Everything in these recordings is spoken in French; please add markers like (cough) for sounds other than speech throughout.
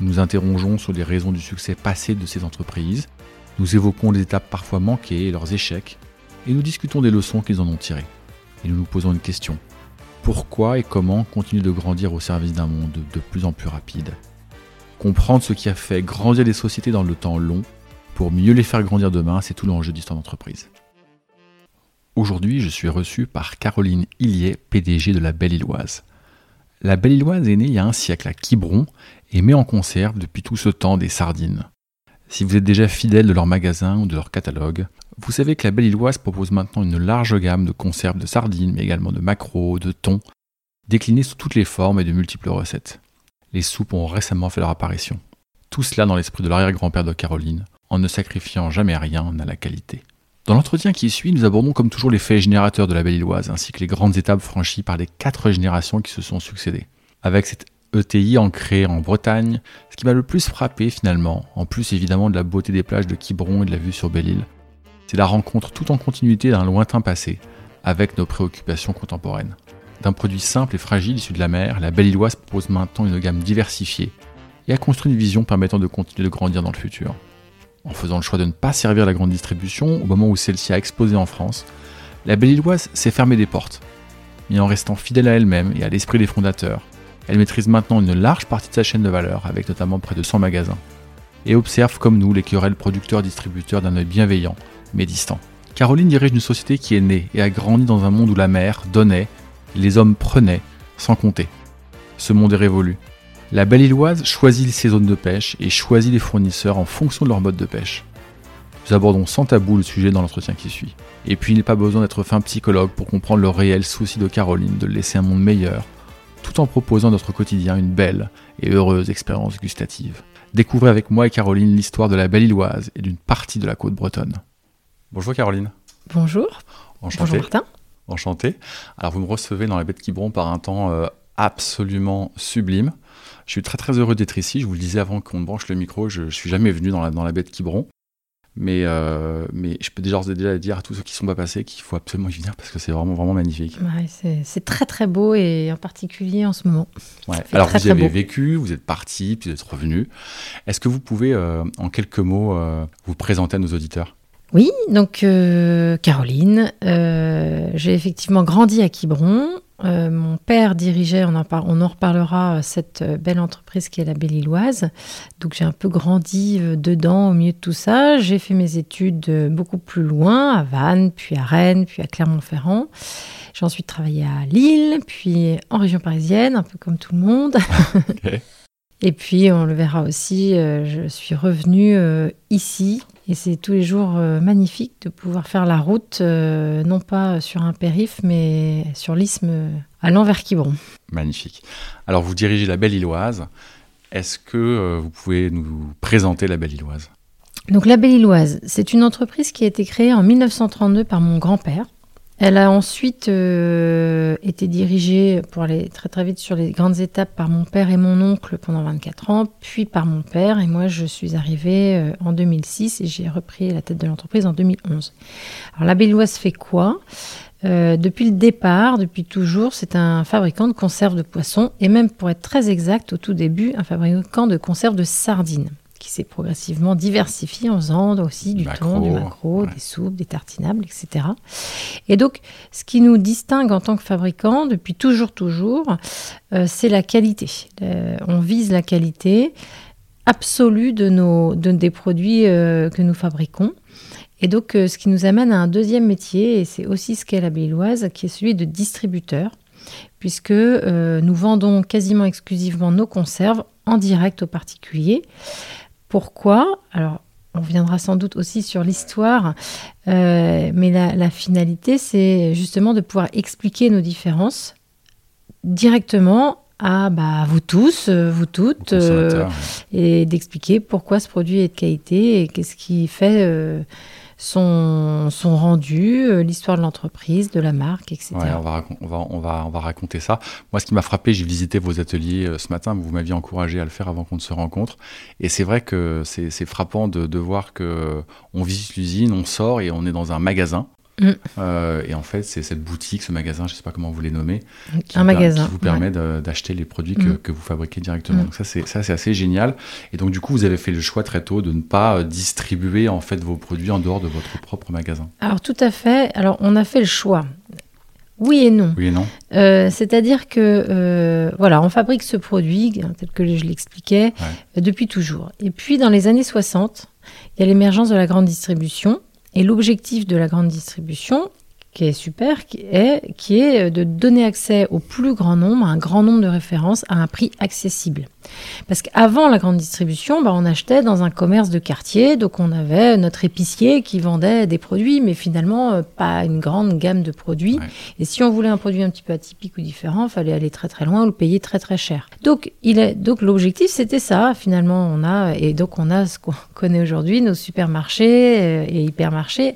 Nous interrogeons sur les raisons du succès passé de ces entreprises, nous évoquons les étapes parfois manquées et leurs échecs, et nous discutons des leçons qu'ils en ont tirées. Et nous nous posons une question. Pourquoi et comment continuer de grandir au service d'un monde de plus en plus rapide? Comprendre ce qui a fait grandir les sociétés dans le temps long, pour mieux les faire grandir demain, c'est tout l'enjeu d'histoire d'entreprise. Aujourd'hui, je suis reçu par Caroline Hillier, PDG de la Belle-Illoise. La Belle-Illoise est née il y a un siècle à Quiberon et met en conserve depuis tout ce temps des sardines. Si vous êtes déjà fidèle de leur magasin ou de leur catalogue, vous savez que la Belle-Illoise propose maintenant une large gamme de conserves de sardines, mais également de maquereaux, de thon, déclinés sous toutes les formes et de multiples recettes. Les soupes ont récemment fait leur apparition. Tout cela dans l'esprit de l'arrière-grand-père de Caroline, en ne sacrifiant jamais rien à la qualité. Dans l'entretien qui suit, nous abordons comme toujours les faits générateurs de la Belle-Illoise, ainsi que les grandes étapes franchies par les quatre générations qui se sont succédées. Avec cette ETI ancrée en Bretagne, ce qui m'a le plus frappé finalement, en plus évidemment de la beauté des plages de Quiberon et de la vue sur Belle-Île, c'est la rencontre tout en continuité d'un lointain passé, avec nos préoccupations contemporaines. D'un produit simple et fragile issu de la mer, la Belle-Illoise propose maintenant une gamme diversifiée et a construit une vision permettant de continuer de grandir dans le futur en faisant le choix de ne pas servir la grande distribution au moment où celle-ci a explosé en France, la Belle-Illoise s'est fermée des portes. Mais en restant fidèle à elle-même et à l'esprit des fondateurs, elle maîtrise maintenant une large partie de sa chaîne de valeur, avec notamment près de 100 magasins, et observe comme nous les querelles producteurs-distributeurs d'un œil bienveillant, mais distant. Caroline dirige une société qui est née et a grandi dans un monde où la mer donnait, les hommes prenaient, sans compter. Ce monde est révolu, la Belle-Illoise choisit ses zones de pêche et choisit les fournisseurs en fonction de leur mode de pêche. Nous abordons sans tabou le sujet dans l'entretien qui suit. Et puis il n'est pas besoin d'être fin psychologue pour comprendre le réel souci de Caroline de laisser un monde meilleur, tout en proposant à notre quotidien une belle et heureuse expérience gustative. Découvrez avec moi et Caroline l'histoire de la Belle-Illoise et d'une partie de la côte bretonne. Bonjour Caroline. Bonjour. Enchanté. Bonjour Martin. Enchanté. Alors vous me recevez dans la baie de Quiberon par un temps euh, absolument sublime. Je suis très très heureux d'être ici. Je vous le disais avant qu'on branche le micro, je, ne suis jamais venu dans la, dans la baie de Quiberon. Mais, euh, mais je peux déjà, déjà dire à tous ceux qui ne sont pas passés qu'il faut absolument y venir parce que c'est vraiment, vraiment magnifique. c'est très très beau et en particulier en ce moment. Alors vous y avez vécu, vous êtes parti, puis vous êtes revenu. Est-ce que vous pouvez euh, en quelques mots euh, vous présenter à nos auditeurs? Oui, donc Caroline, j'ai effectivement grandi à Quiberon. Euh, mon père dirigeait, on en, on en reparlera, euh, cette euh, belle entreprise qui est la Belle-Illoise. Donc j'ai un peu grandi dedans au milieu de tout ça. J'ai fait mes études beaucoup plus loin, à Vannes, puis à Rennes, puis à Clermont-Ferrand. J'ai ensuite travaillé à Lille, puis en région parisienne, un peu comme tout le monde. (laughs) Et puis, on le verra aussi, je suis revenue ici et c'est tous les jours euh, magnifique de pouvoir faire la route, euh, non pas sur un périph', mais sur l'isthme euh, allant vers Quiberon. Magnifique. Alors, vous dirigez la Belle-Illoise. Est-ce que vous pouvez nous présenter la Belle-Illoise Donc, la Belle-Illoise, c'est une entreprise qui a été créée en 1932 par mon grand-père, elle a ensuite euh, été dirigée, pour aller très très vite sur les grandes étapes, par mon père et mon oncle pendant 24 ans, puis par mon père. Et moi, je suis arrivée euh, en 2006 et j'ai repris la tête de l'entreprise en 2011. Alors, la Belloise fait quoi? Euh, depuis le départ, depuis toujours, c'est un fabricant de conserves de poissons et même pour être très exact, au tout début, un fabricant de conserves de sardines qui s'est progressivement diversifié en faisant aussi du thon, du maquereau, des soupes, des tartinables, etc. Et donc, ce qui nous distingue en tant que fabricant, depuis toujours, toujours, euh, c'est la qualité. Euh, on vise la qualité absolue de nos, de, des produits euh, que nous fabriquons. Et donc, ce qui nous amène à un deuxième métier, et c'est aussi ce qu'est la Béloise, qui est celui de distributeur, puisque nous vendons quasiment exclusivement nos conserves en direct aux particuliers. Pourquoi Alors, on viendra sans doute aussi sur l'histoire, euh, mais la, finalité, c'est justement de pouvoir expliquer nos différences directement à bah, vous tous, euh, vous toutes, euh, et d'expliquer pourquoi ce produit est de qualité et qu'est-ce qui fait euh, son, son rendu, euh, l'histoire de l'entreprise, de la marque, etc. Ouais, on, va, on, va, on, va, on va raconter ça. Moi, ce qui m'a frappé, j'ai visité vos ateliers euh, ce matin, vous m'aviez encouragé à le faire avant qu'on ne se rencontre. Et c'est vrai que c'est frappant de, de voir que on visite l'usine, on sort et on est dans un magasin. Mm. Euh, et en fait, c'est cette boutique, ce magasin, je ne sais pas comment vous les nommez, qui, un magasin, qui vous permet d'acheter les produits que, mm. que, vous fabriquez directement. Mm. Donc ça, c'est assez génial. Et donc du coup, vous avez fait le choix très tôt de ne pas euh, distribuer en fait vos produits en dehors de votre propre magasin. Alors tout à fait. Alors on a fait le choix. Oui et non. Oui et non. Euh, C'est-à-dire que euh, voilà, on fabrique ce produit hein, tel que je l'expliquais ouais. depuis toujours. Et puis dans les années 60, il y a l'émergence de la grande distribution et l'objectif de la grande distribution, qui est super, qui est, est de donner accès au plus grand nombre, à un grand nombre de références, à un prix accessible. Parce qu'avant la grande distribution, bah, on achetait dans un commerce de quartier, donc on avait notre épicier qui vendait des produits, mais finalement euh, pas une grande gamme de produits. Ouais. Et si on voulait un produit un petit peu atypique ou différent, il fallait aller très très loin ou le payer très très cher. Donc il est donc l'objectif c'était ça. Finalement on a et donc on a ce qu'on (laughs) connaît aujourd'hui nos supermarchés euh, et hypermarchés.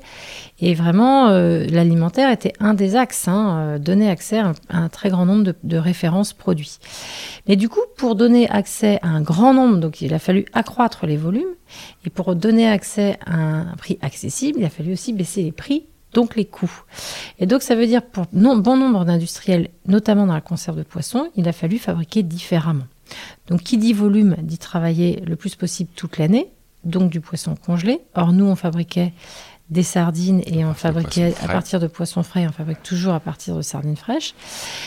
Et vraiment, euh, l'alimentaire était un des axes, hein, euh, donner accès à un, à un, très grand nombre de, de, références produits. Mais du coup, pour donner accès à un grand nombre, donc il a fallu accroître les volumes, et pour donner accès à un, prix accessible, il a fallu aussi baisser les prix donc les coûts. Et donc ça veut dire pour bon nombre d'industriels, notamment dans la conserve de poissons, il a fallu fabriquer différemment. Donc qui dit volume dit travailler le plus possible toute l'année, donc du poisson congelé. Or nous on fabriquait des sardines et on fabriquait à partir de poissons frais, on fabrique toujours à partir de sardines fraîches.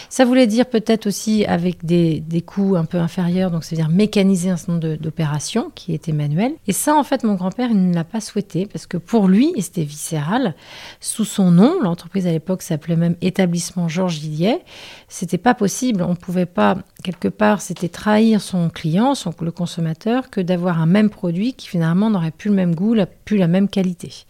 Ça voulait dire peut-être aussi avec des, des coûts un peu inférieurs, donc c'est-à-dire mécaniser un certain nombre d'opérations qui étaient manuelles. Et ça, en fait, mon grand-père, il ne l'a pas souhaité parce que pour lui, et c'était viscéral, sous son nom, l'entreprise à l'époque s'appelait même Établissement Georges Villiers, c'était pas possible, on pouvait pas, quelque part, c'était trahir son client, son, le consommateur, que d'avoir un même produit qui finalement n'aurait plus le même goût, la, plus la même qualité.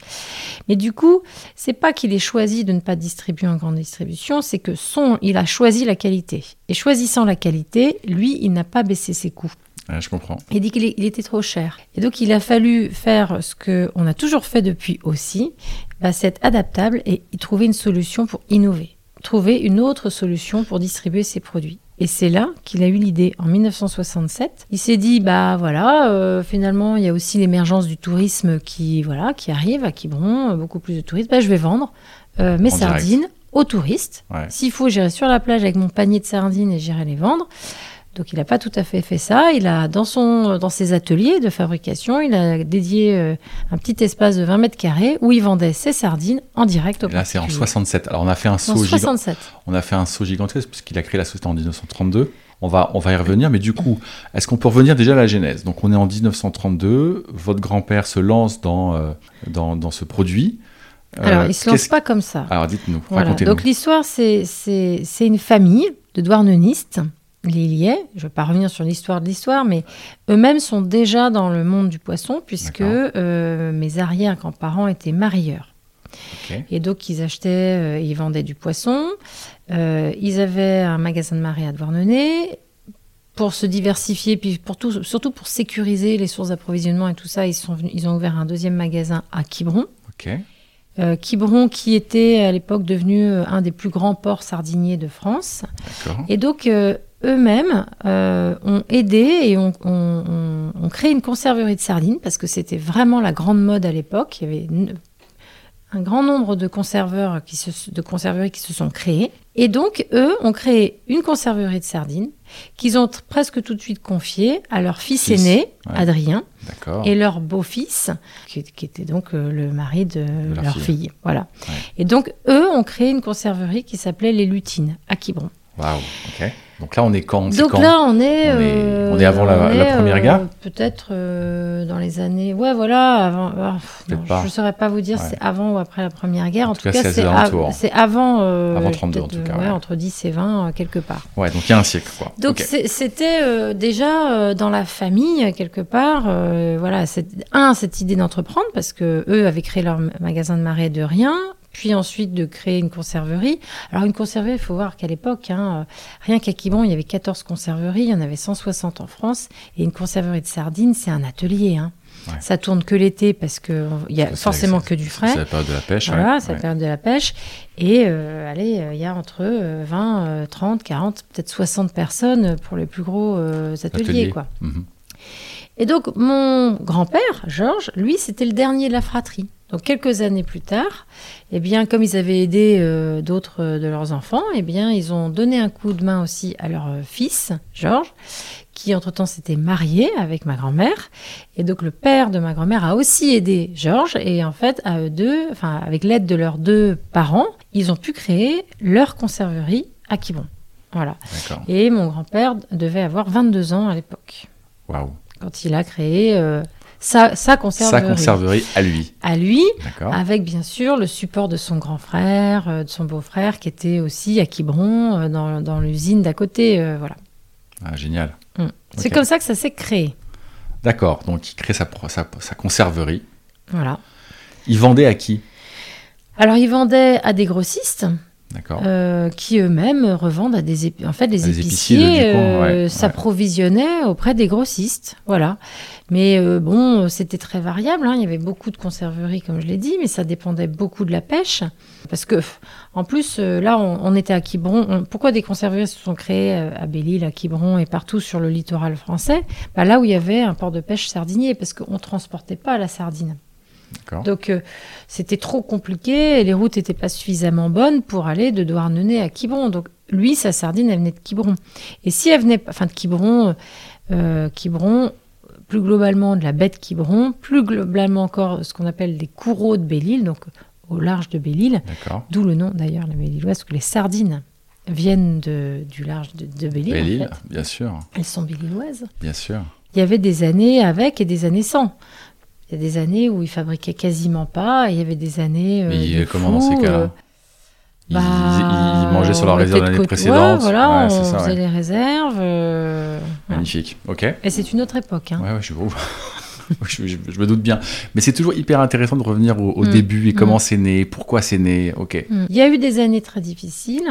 Mais du coup, c'est pas qu'il ait choisi de ne pas distribuer en grande distribution, c'est que son, il a choisi la qualité. Et choisissant la qualité, lui, il n'a pas baissé ses coûts. Ouais, je comprends. Il dit qu'il était trop cher. Et donc, il a fallu faire ce qu'on a toujours fait depuis aussi, bah, c'est adaptable et trouver une solution pour innover. Trouver une autre solution pour distribuer ses produits. Et c'est là qu'il a eu l'idée en 1967. Il s'est dit bah voilà, euh, finalement il y a aussi l'émergence du tourisme qui voilà qui arrive à Quiberon, beaucoup plus de touristes. Bah, je vais vendre euh, mes en sardines direct. aux touristes. Ouais. S'il faut, j'irai sur la plage avec mon panier de sardines et j'irai les vendre. Donc il n'a pas tout à fait fait ça. Il a dans son dans ses ateliers de fabrication, il a dédié euh, un petit espace de 20 mètres carrés où il vendait ses sardines en direct au Là c'est en 67. Alors on a fait un saut gigantesque. On a fait un saut gigantesque puisqu'il a créé la société en 1932. On va, on va y revenir, mais du coup, est-ce qu'on peut revenir déjà à la genèse? Donc, on est en 1932, votre grand-père se lance dans, euh, dans, dans, ce produit. Alors, euh, il ne se lance pas comme ça. Alors, dites-nous, voilà. racontez-nous. Donc, l'histoire, c'est une famille de douarnenistes liais. Je ne vais pas revenir sur l'histoire de l'histoire, mais eux-mêmes sont déjà dans le monde du poisson, puisque euh, mes arrière-grands-parents étaient marieurs. Okay. Et donc, ils achetaient, euh, ils vendaient du poisson. Euh, ils avaient un magasin de marée à Douarnenez. Pour se diversifier, puis pour tout, surtout pour sécuriser les sources d'approvisionnement et tout ça, ils, sont venus, ils ont ouvert un deuxième magasin à Quiberon. Okay. Euh, Quiberon, qui était à l'époque devenu un des plus grands ports sardiniers de France. Et donc, euh, eux-mêmes euh, ont aidé et ont, on, on, on créé une conserverie de sardines parce que c'était vraiment la grande mode à l'époque. Il y avait une, un grand nombre de conserveurs qui se, de conserveries qui se sont créés. Et donc, eux ont créé une conserverie de sardines qu'ils ont presque tout de suite confiée à leur fils, fils aîné, ouais. Adrien, et leur beau-fils, qui, qui, était donc euh, le mari de, de leur, leur fille. fille. Voilà. Ouais. Et donc, eux ont créé une conserverie qui s'appelait Les Lutines, à Quiberon. Waouh, ok. Donc là, on est quand Donc quand là, on est, on, est, euh, on est avant la, est, la Première Guerre euh, Peut-être euh, dans les années... Ouais, voilà, avant... Ah, non, je ne saurais pas vous dire ouais. c'est avant ou après la Première Guerre. En, en tout, tout, cas, c'est av avant... avant 32, en tout cas. Ouais, ouais. Entre 10 et 20, quelque part. Ouais, donc il y a un siècle, quoi. Donc okay. c'était déjà dans la famille, quelque part. voilà, un, cette idée d'entreprendre, parce que eux avaient créé leur magasin de marée de rien puis ensuite de créer une conserverie. Alors une conserverie, il faut voir qu'à l'époque, hein, rien qu'à Quiberon, il y avait 14 conserveries, il y en avait 160 en France, et une conserverie de sardines, c'est un atelier. Hein. Ouais. Ça tourne que l'été parce qu'il y a C'est- forcément c'est- que du C'est frais. la période de la pêche. Voilà, ouais. c'est la période de la pêche. Et euh, allez, euh, il y a entre euh, 20, euh, 30, 40, peut-être 60 personnes pour les plus gros euh, ateliers. Atelier. Quoi. Mhm. Et donc, mon grand-père, Georges, lui, c'était le dernier de la fratrie. Donc, quelques années plus tard, eh bien, comme ils avaient aidé euh, d'autres euh, de leurs enfants, eh bien, ils ont donné un coup de main aussi à leur euh, fils, Georges, qui entre-temps s'était marié avec ma grand-mère. Et donc, le père de ma grand-mère a aussi aidé Georges. Et en fait, à eux deux, enfin, avec l'aide de leurs deux parents, ils ont pu créer leur conserverie à Quiberon. Voilà. Et mon grand-père devait avoir 22 ans à l'époque Waouh. quand il a créé euh, sa, sa conserverie. Sa conserverie à lui. À lui, avec bien sûr le support de son grand frère, euh, de son beau-frère, qui était aussi à Quiberon, euh, dans, dans l'usine d'à côté. euh, voilà. Ah, génial. C'est Ok. comme ça que ça s'est créé. D'accord. Donc, il crée sa, sa, sa conserverie. Voilà. Il vendait à qui? Alors, il vendait à des grossistes. D'accord. euh, qui eux-mêmes revendent à des en fait les des épiciers, euh, ouais, ouais. s'approvisionnaient auprès des grossistes voilà mais euh, bon c'était très variable hein. il y avait beaucoup de conserveries comme je l'ai dit mais ça dépendait beaucoup de la pêche parce que en plus euh, là on, on était à Quiberon On- pourquoi des conserveries se sont créées à Belle-Île à Quiberon et partout sur le littoral français? Bah, là où il y avait un port de pêche sardinier parce qu'on transportait pas la sardine. Donc euh, c'était trop compliqué et les routes n'étaient pas suffisamment bonnes pour aller de Douarnenez à Quiberon. Donc lui, sa sardine, elle venait de Quiberon. Et si elle venait, enfin de Quiberon, euh, Quiberon, plus globalement de la baie de Quiberon, plus globalement encore ce qu'on appelle des courreaux de Belle-Île, donc au large de Belle-Île, d'où le nom d'ailleurs, la Belle-Îloise, parce que les sardines viennent de- du large de, de Belle-Île. en Belle-Île, fait. bien sûr. Elles sont Belle-Îloises. Bien sûr. Il y avait des années avec et des années sans. Il y a des années où ils fabriquaient quasiment pas, et il y avait des années. euh, Mais de comment dans ces cas-là euh, Ils, bah, ils- ils mangeaient sur la réserve l'année précédente. Ouais, voilà, Ouais, on ça, faisait ouais. les réserves. euh. Magnifique. Ok. Et c'est une autre époque. hein. Ouais, ouais, je, (laughs) je, je- je me doute bien. Mais c'est toujours hyper intéressant de revenir au, au Mm. début et Mm. comment c'est né, pourquoi c'est né. Ok. Mm. Il y a eu des années très difficiles,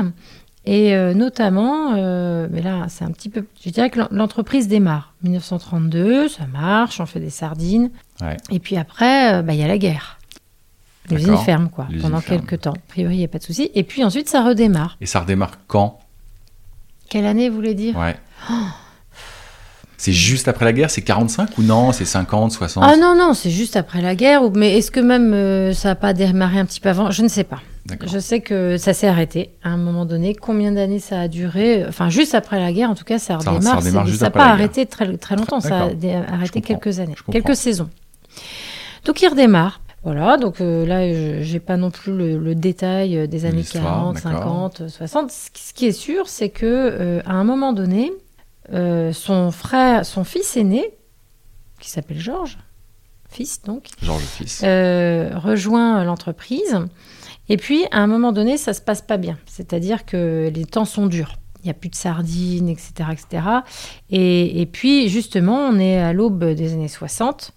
et euh, notamment, euh, mais là, c'est un petit peu. Je dirais que l'en- l'entreprise démarre. 1932, ça marche, on fait des sardines. Ouais. Et puis après, euh, bah, il y a la guerre. L'usine ferme, quoi, pendant ferme. quelques temps. A priori, il n'y a pas de souci. Et puis ensuite, ça redémarre. Et ça redémarre quand? Quelle année, vous voulez dire? Ouais. C'est juste après la guerre C'est 45 ou non? C'est 50, 60 Ah non, non, c'est juste après la guerre. Mais est-ce que même euh, ça n'a pas démarré un petit peu avant? Je ne sais pas. Je sais que ça s'est arrêté à un moment donné. Combien d'années ça a duré? Enfin, juste après la guerre, en tout cas, ça redémarre. ça redémarre C'est- juste ça n'a pas arrêté très, très longtemps. Ça a arrêté quelques années, quelques saisons. Donc, il redémarre. Voilà, donc euh, là, je j'ai pas non plus le, le détail euh, des années L'histoire, 40, d'accord. 50, 60. Ce qui- est sûr, c'est que euh, à un moment donné, euh, son frère, son fils aîné, qui s'appelle Georges, fils donc, Georges Fils. rejoint l'entreprise. Et puis, à un moment donné, ça se passe pas bien. C'est-à-dire que les temps sont durs. Il n'y a plus de sardines, etc. etc. Et, et puis, justement, on est à l'aube des années 60.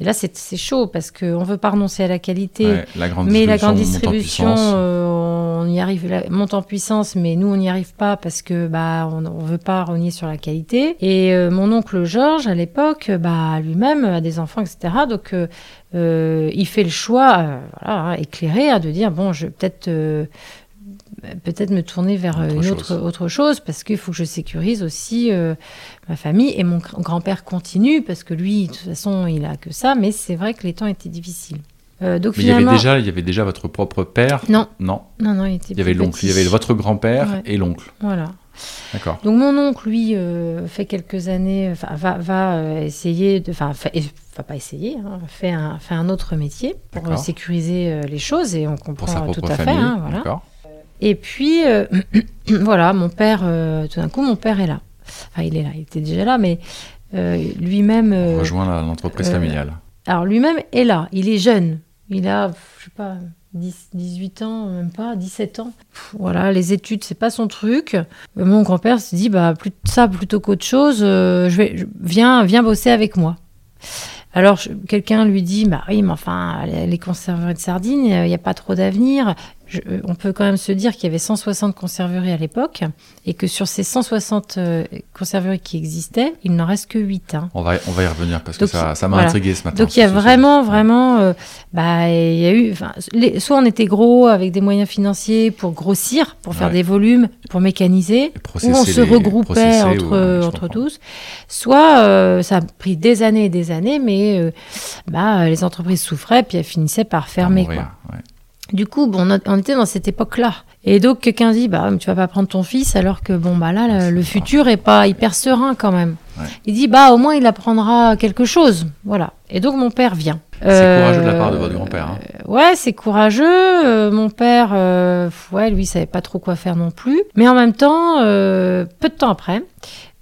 Et là, c'est chaud parce qu'on ne veut pas renoncer à la qualité. Ouais, la grande Mais la grande distribution, euh, on y arrive, la- monte en puissance, mais nous, on n'y arrive pas parce que bah, on ne veut pas renier sur la qualité. Et euh, mon oncle Georges, à l'époque, bah, lui-même a des enfants, etc. Donc, euh, il fait le choix, voilà, hein, éclairé, hein, de dire bon, je vais peut-être peut-être me tourner vers euh, Autre une chose. autre, autre chose parce qu'il faut que je sécurise aussi euh, ma famille et mon gr- grand-père continue parce que lui de toute façon il a que ça mais c'est vrai que les temps étaient difficiles Euh, donc Mais il y, avait finalement déjà, il y avait déjà votre propre père? Non Non. non non il était Il y avait l'oncle. Il y avait votre grand-père Ouais. et l'oncle. voilà D'accord. donc mon oncle lui euh, fait quelques années va, va essayer enfin va pas essayer hein, fait un fait un autre métier pour sécuriser les choses et on comprend tout à fait hein, voilà D'accord. Et puis, euh, (clears throat) voilà, mon père, euh, tout d'un coup, mon père est là. Enfin, il est là, il était déjà là, mais euh, lui-même. On rejoint l'entreprise familiale. alors, lui-même est là, il est jeune. Il a, je sais pas, 10, 18 ans, même pas, 17 ans. Pff, Voilà, les études, c'est pas son truc. Mon grand-père se dit, bah, plus ça plutôt qu'autre chose, je vais, je- viens, viens bosser avec moi. Alors quelqu'un lui dit, bah oui, mais enfin, les conserveries de sardines, il n'y a pas trop d'avenir. Je- euh, on peut quand même se dire qu'il y avait 160 conserveries à l'époque et que sur ces 160 euh, conserveries qui existaient, il n'en reste que 8. hein. On va, on va y revenir parce Donc, que ça, ça m'a voilà. intrigué ce matin. Donc il y a vraiment, vraiment, euh, bah il y a eu, les- soit on était gros avec des moyens financiers pour grossir, pour faire Ouais. des volumes, pour mécaniser, ou on se regroupait entre, ouais, tous, soit euh, ça a pris des années et des années, mais euh, bah, les entreprises souffraient, puis elles finissaient par fermer. mourir, Quoi. ouais. Du coup, bon, on, on était dans cette époque-là. Et donc quelqu'un dit, bah tu vas pas prendre ton fils, alors que bon bah là, le, futur est pas hyper serein quand même. Ouais. Il dit, bah au moins il apprendra quelque chose, voilà. Et donc mon père vient. C'est Euh, courageux de la part de votre grand-père. hein. Ouais, c'est courageux. Euh, mon père, euh, ouais, lui, il savait pas trop quoi faire non plus. Mais en même temps, euh, peu de temps après,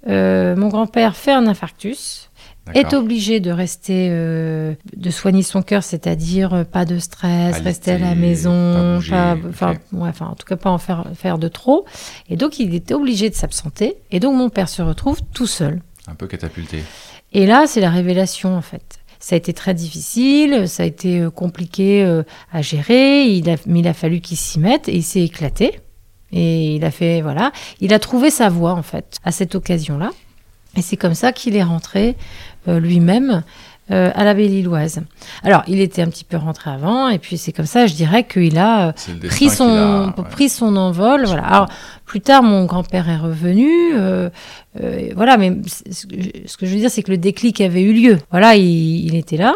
euh, mon grand-père fait un infarctus, est obligé de rester, euh, de soigner son cœur, c'est-à-dire euh, pas de stress, Alité, rester à la maison, pas, enfin, ouais, en tout cas pas en faire, faire de trop. Et donc, il était obligé de s'absenter. Et donc, mon père se retrouve tout seul. Un peu catapulté. Et là, c'est la révélation en fait. Ça a été très difficile, ça a été euh, compliqué à gérer, il a, mais il a fallu qu'il s'y mette et il s'est éclaté. Et il a fait, voilà, il a trouvé sa voie en fait à cette occasion-là. Et c'est comme ça qu'il est rentré lui-même euh, à la Belle-Îloise. Alors, il était un petit peu rentré avant, et puis c'est comme ça, je dirais qu'il a euh, pris son, a, ouais. pris son envol. Voilà. Alors, plus tard, mon grand-père est revenu. euh, euh, voilà, mais ce que je- veux dire, c'est que le déclic avait eu lieu. Voilà, il, il était là.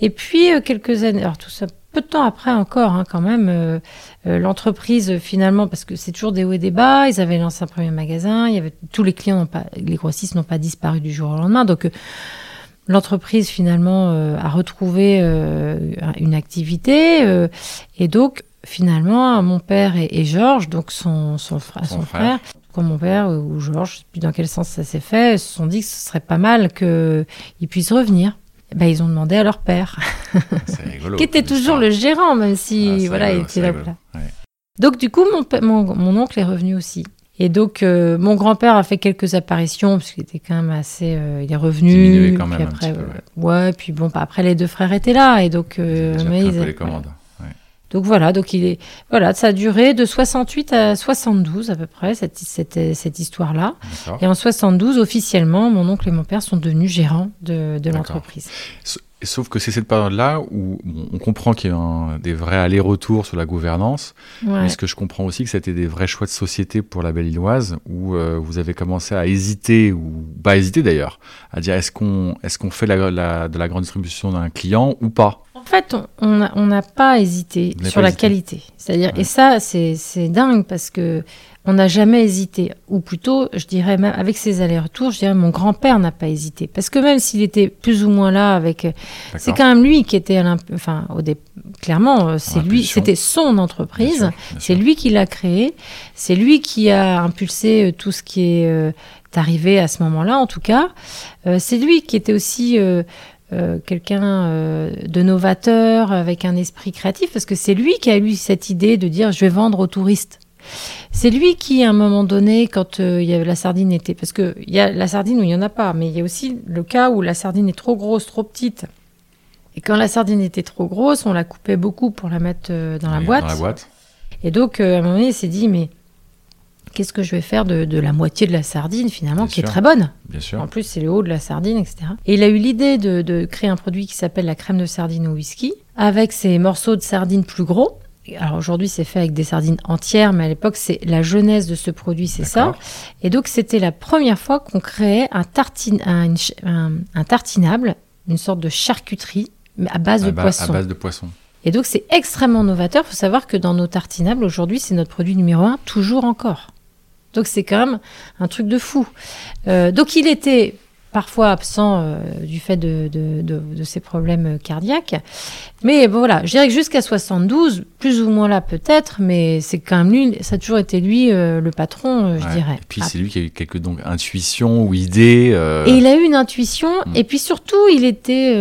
Et puis, euh, quelques années, alors tout ça, peu de temps après encore, hein, quand même, euh, euh, l'entreprise, euh, finalement, parce que c'est toujours des hauts et des bas, ils avaient lancé un premier magasin, il y avait, tous les clients, pas, les grossistes n'ont pas disparu du jour au lendemain. Donc, euh, l'entreprise, finalement, euh, a retrouvé euh, une activité. euh, et donc, finalement, mon père et, et Georges, donc son, son, fra- Son son frère. frère, comme mon père ou Georges, je sais plus dans quel sens ça s'est fait, se sont dit que ce serait pas mal qu'ils puissent revenir. Eh Ben, ils ont demandé à leur père, (laughs) rigolo. qui était toujours le gérant, même si Ah, voilà, il était là. Ouais. Donc du coup, mon, mon, mon oncle est revenu aussi. Et donc, euh, mon grand-père a fait quelques apparitions, parce qu'il était quand même assez... euh, il est revenu. Diminué quand même puis un après, petit peu, ouais. puis bon, bah, après, les deux frères étaient là. Et donc, euh, mais ils les commandes. Ouais. Donc voilà, donc il est, voilà, ça a duré de 68 à 72 à peu près, cette, cette, cette histoire-là. Et en 72, officiellement, mon oncle et mon père sont devenus gérants de, l'entreprise. Sauf que c'est cette période-là où on comprend qu'il y a un- des vrais allers-retours sur la gouvernance, Ouais. mais ce que je comprends aussi que c'était des vrais choix de société pour la Belle-Îloise, où euh, vous avez commencé à hésiter, ou pas hésiter d'ailleurs, à dire est-ce qu'on est qu'on fait la- la- de la grande distribution d'un client ou pas? En fait, on- n'a pas hésité sur pas la hésité. qualité. C'est-à-dire, Ouais. et ça, c'est c'est dingue parce que on n'a jamais hésité. Ou plutôt, je dirais même avec ses allers-retours, je dirais mon grand-père n'a pas hésité. Parce que même s'il était plus ou moins là avec, c'est D'accord quand même lui qui était à enfin, au dé- clairement, euh, c'est lui, c'était son entreprise. C'est lui qui l'a créé, c'est lui qui a impulsé euh, tout ce qui est euh, arrivé à ce moment-là, en tout cas. Euh, c'est lui qui était aussi euh, euh, quelqu'un euh, de novateur, avec un esprit créatif, parce que c'est lui qui a eu cette idée de dire je vais vendre aux touristes. C'est lui qui, à un moment donné, quand euh, il y avait la sardine était, parce que il y a la sardine où il y en a pas, mais il y a aussi le cas où la sardine est trop grosse, trop petite. Et quand la sardine était trop grosse, on la coupait beaucoup pour la mettre euh, dans la boîte. Dans la boîte. Et donc, à un moment donné, il s'est dit, mais qu'est-ce que je vais faire de, de la moitié de la sardine, finalement, Bien qui est très bonne Bien sûr. En plus, c'est le haut de la sardine, etc. Et il a eu l'idée de, de créer un produit qui s'appelle la crème de sardine au whisky, avec ces morceaux de sardine plus gros. Alors aujourd'hui, c'est fait avec des sardines entières, mais à l'époque, c'est la jeunesse de ce produit, c'est ça. Et donc, c'était la première fois qu'on créait un, tartine, un, une ch- un- un tartinable, une sorte de charcuterie, mais à base À de ba- poisson. À base de poisson. Et donc c'est extrêmement novateur. Il faut savoir que dans nos tartinables, aujourd'hui, c'est notre produit numéro un, toujours encore. Donc c'est quand même un truc de fou. Euh, donc il était parfois absent euh, du fait de, de, de, de ses problèmes cardiaques. Mais bon, voilà, je dirais que jusqu'à 72, plus ou moins là peut-être, mais c'est quand même lui, ça a toujours été lui euh, le patron, euh, je dirais. Et puis Ah, c'est lui qui a eu quelques donc, intuitions ou idées. et il a eu une intuition, Mm. et puis surtout, il était,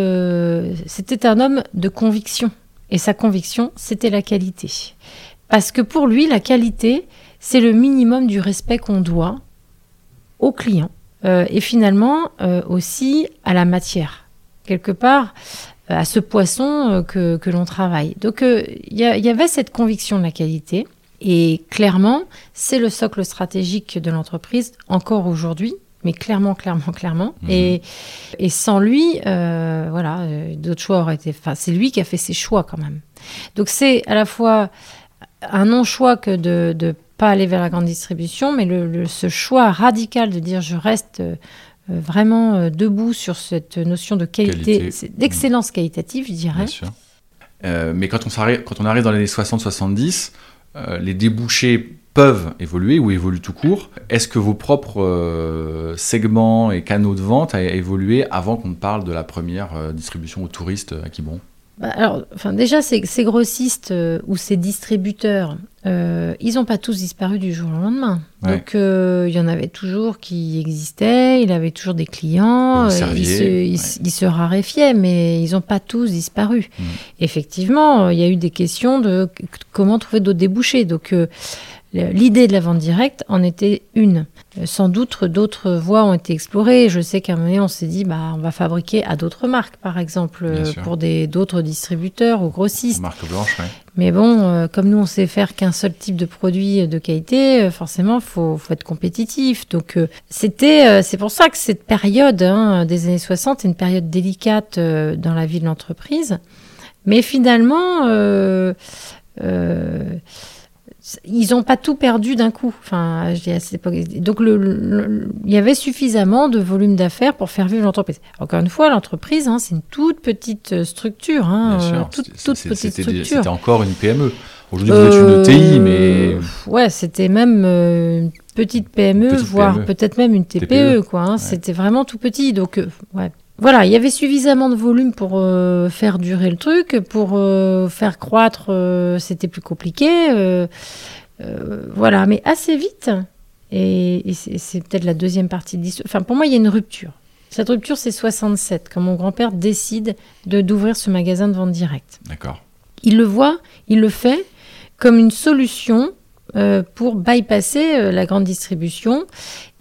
c'était un homme de conviction. Et sa conviction, c'était la qualité. Parce que pour lui, la qualité, c'est le minimum du respect qu'on doit aux clients. euh, et finalement, euh, aussi à la matière. quelque part, à ce poisson que, que l'on travaille. Donc, il y, y, avait cette conviction de la qualité. Et clairement, c'est le socle stratégique de l'entreprise encore aujourd'hui mais clairement, clairement, clairement. Mhm. Et, et sans lui, euh, voilà, euh, d'autres choix auraient été. Enfin, c'est lui qui a fait ses choix quand même. Donc c'est à la fois un non-choix que de pas aller vers la grande distribution, mais le, ce choix radical de dire je reste euh, vraiment debout sur cette notion de qualité, d'excellence qualitative, je dirais. Bien sûr. mais quand on, quand on arrive dans les années 60-70, les débouchés peuvent évoluer ou évoluent tout court. Est-ce que vos propres euh, segments et canaux de vente ont évolué avant qu'on ne parle de la première euh, distribution aux touristes à Quiberon? Bah, alors, enfin, déjà, ces, ces grossistes euh, ou ces distributeurs, ils n'ont pas tous disparu du jour au lendemain. Donc, il y en avait toujours qui existaient, il avait toujours des clients, ils se, se, raréfiaient, mais ils n'ont pas tous disparu. Mmh. Effectivement, il y a eu des questions de comment trouver d'autres débouchés. Donc, L'idée de la vente directe en était une. Euh, sans doute d'autres voies ont été explorées. Je sais qu'à un moment on s'est dit, bah, on va fabriquer à d'autres marques, par exemple, euh, pour d'autres distributeurs ou grossistes. Marque blanche, oui. Mais bon, euh, comme nous, on sait faire qu'un seul type de produit de qualité, forcément, faut, faut, être compétitif. Donc, c'était, c'est pour ça que cette période hein, des années 60 est une période délicate dans la vie de l'entreprise. Mais finalement, ils n'ont pas tout perdu d'un coup. Enfin, je dis à cette époque. Donc, le, il y avait suffisamment de volume d'affaires pour faire vivre l'entreprise. Encore une fois, l'entreprise, hein, c'est une toute petite euh, structure. Hein, Bien sûr. Toute, toute petite structure. C'était encore une PME. Aujourd'hui, vous êtes une euh, TI, mais. Ouais, c'était même euh, une petite PME, voire e. peut-être même une TPE, TPE. quoi. Hein. C'était vraiment tout petit. Donc, ouais, voilà, il y avait suffisamment de volume pour euh, faire durer le truc, pour euh, faire croître, euh, c'était plus compliqué. voilà, mais assez vite, et, c'est peut-être la deuxième partie de l'histoire. Enfin, pour moi, il y a une rupture. Cette rupture, c'est 67, quand mon grand-père décide de d'ouvrir ce magasin de vente directe. D'accord. Il le voit, il le fait comme une solution euh, pour bypasser euh, la grande distribution,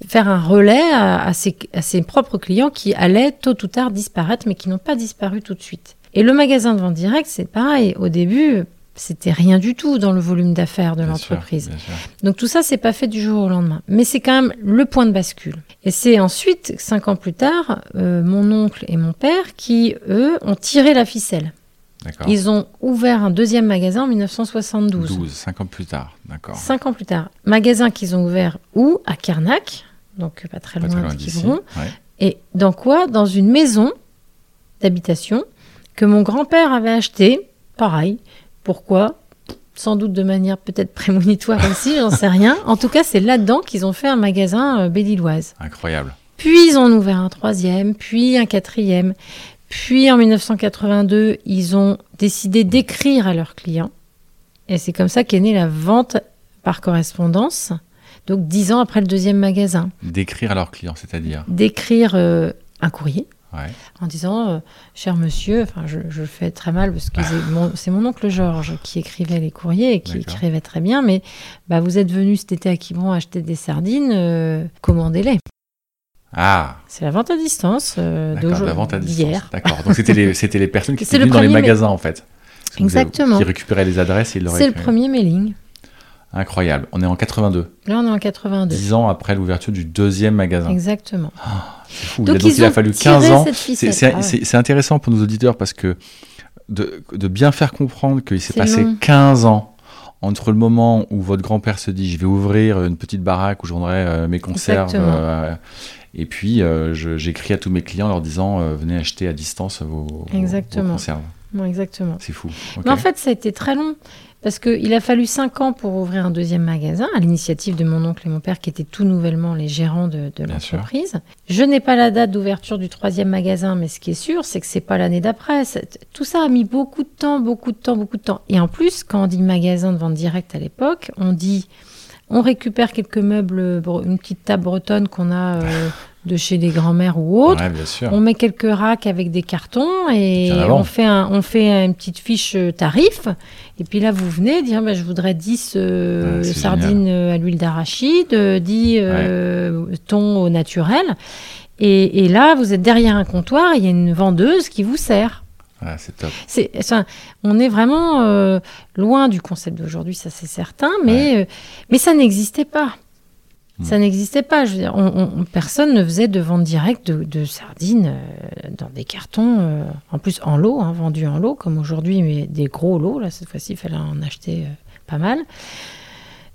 faire un relais à, ses, propres clients qui allaient tôt ou tard disparaître, mais qui n'ont pas disparu tout de suite. Et le magasin de vente directe, c'est pareil. Au début, c'était rien du tout dans le volume d'affaires de l'entreprise. Donc tout ça, c'est pas fait du jour au lendemain. Mais c'est quand même le point de bascule. Et c'est ensuite, cinq ans plus tard, euh, mon oncle et mon père qui, eux, ont tiré la ficelle. Ils ont ouvert un deuxième magasin en 1972. 12, 5 ans plus tard, d'accord. 5 ans plus tard. Magasin qu'ils ont ouvert où? À Carnac, donc pas très loin, de Quiberon. Et dans quoi Dans une maison d'habitation que mon grand-père avait achetée, pareil. Pourquoi? Sans doute de manière peut-être prémonitoire (laughs) aussi, j'en sais rien. En tout cas, c'est là-dedans qu'ils ont fait un magasin euh, bédilloise. Incroyable. Puis ils ont ouvert un troisième, puis un quatrième. Puis en 1982, ils ont décidé d'écrire à leurs clients. Et c'est comme ça qu'est née la vente par correspondance. Donc dix ans après le deuxième magasin. D'écrire à leurs clients, c'est-à-dire D'écrire euh, un courrier. En disant, euh, cher monsieur, enfin, je, je, fais très mal parce que c'est mon, oncle Georges qui écrivait les courriers et qui écrivait très bien, mais bah, vous êtes venu cet été à Quiberon acheter des sardines, euh, commandez-les. Ah. C'est la vente à distance euh, d'hier. D'accord. Donc c'était les, (laughs) c'était les personnes qui étaient venues dans les magasins en fait. Exactement. qui récupéraient les adresses et ils C'est le premier mailing. Incroyable. On est en 82. Là, on est en 82. Dix ans après l'ouverture du deuxième magasin. Exactement. Ah, c'est fou. Donc, il a fallu 15 ans. Ah c'est intéressant pour nos auditeurs parce que de, de bien faire comprendre qu'il s'est passé 15 ans entre le moment où votre grand-père se dit je vais ouvrir une petite baraque où j'aurai euh, mes conserves euh, et puis, euh, j'écris à tous mes clients en leur disant euh, venez acheter à distance vos, exactement. conserves. exactement. C'est fou. Mais en fait, ça a été très long. Parce qu'il a fallu cinq ans pour ouvrir un deuxième magasin, à l'initiative de mon oncle et mon père, qui étaient tout nouvellement les gérants de, de l'entreprise. Je n'ai pas la date d'ouverture du troisième magasin, mais ce qui est sûr, c'est que c'est pas l'année d'après. Tout ça a mis beaucoup de temps, beaucoup de temps, beaucoup de temps. Et en plus, quand on dit magasin de vente directe à l'époque, on dit on récupère quelques meubles, une petite table bretonne qu'on a euh, (laughs) de chez les grands-mères ou autres. On met quelques racks avec des cartons et on fait, on fait une petite fiche euh, tarif. Et puis là, vous venez dire bah, je voudrais 10 euh, sardines à l'huile d'arachide, 10 thons au naturel. Et, et là, vous êtes derrière un comptoir, il y a une vendeuse qui vous sert. Ah, c'est top. C'est, enfin, on est vraiment euh, loin du concept d'aujourd'hui, ça c'est certain, mais, euh, mais ça n'existait pas. Mm. Ça n'existait pas. Je veux dire, on- on- personne ne faisait de vente directe de, de sardines euh, dans des cartons, euh, en plus en lot, hein, vendus en lot, comme aujourd'hui, mais des gros lots. Là, cette fois-ci, il fallait en acheter euh, pas mal.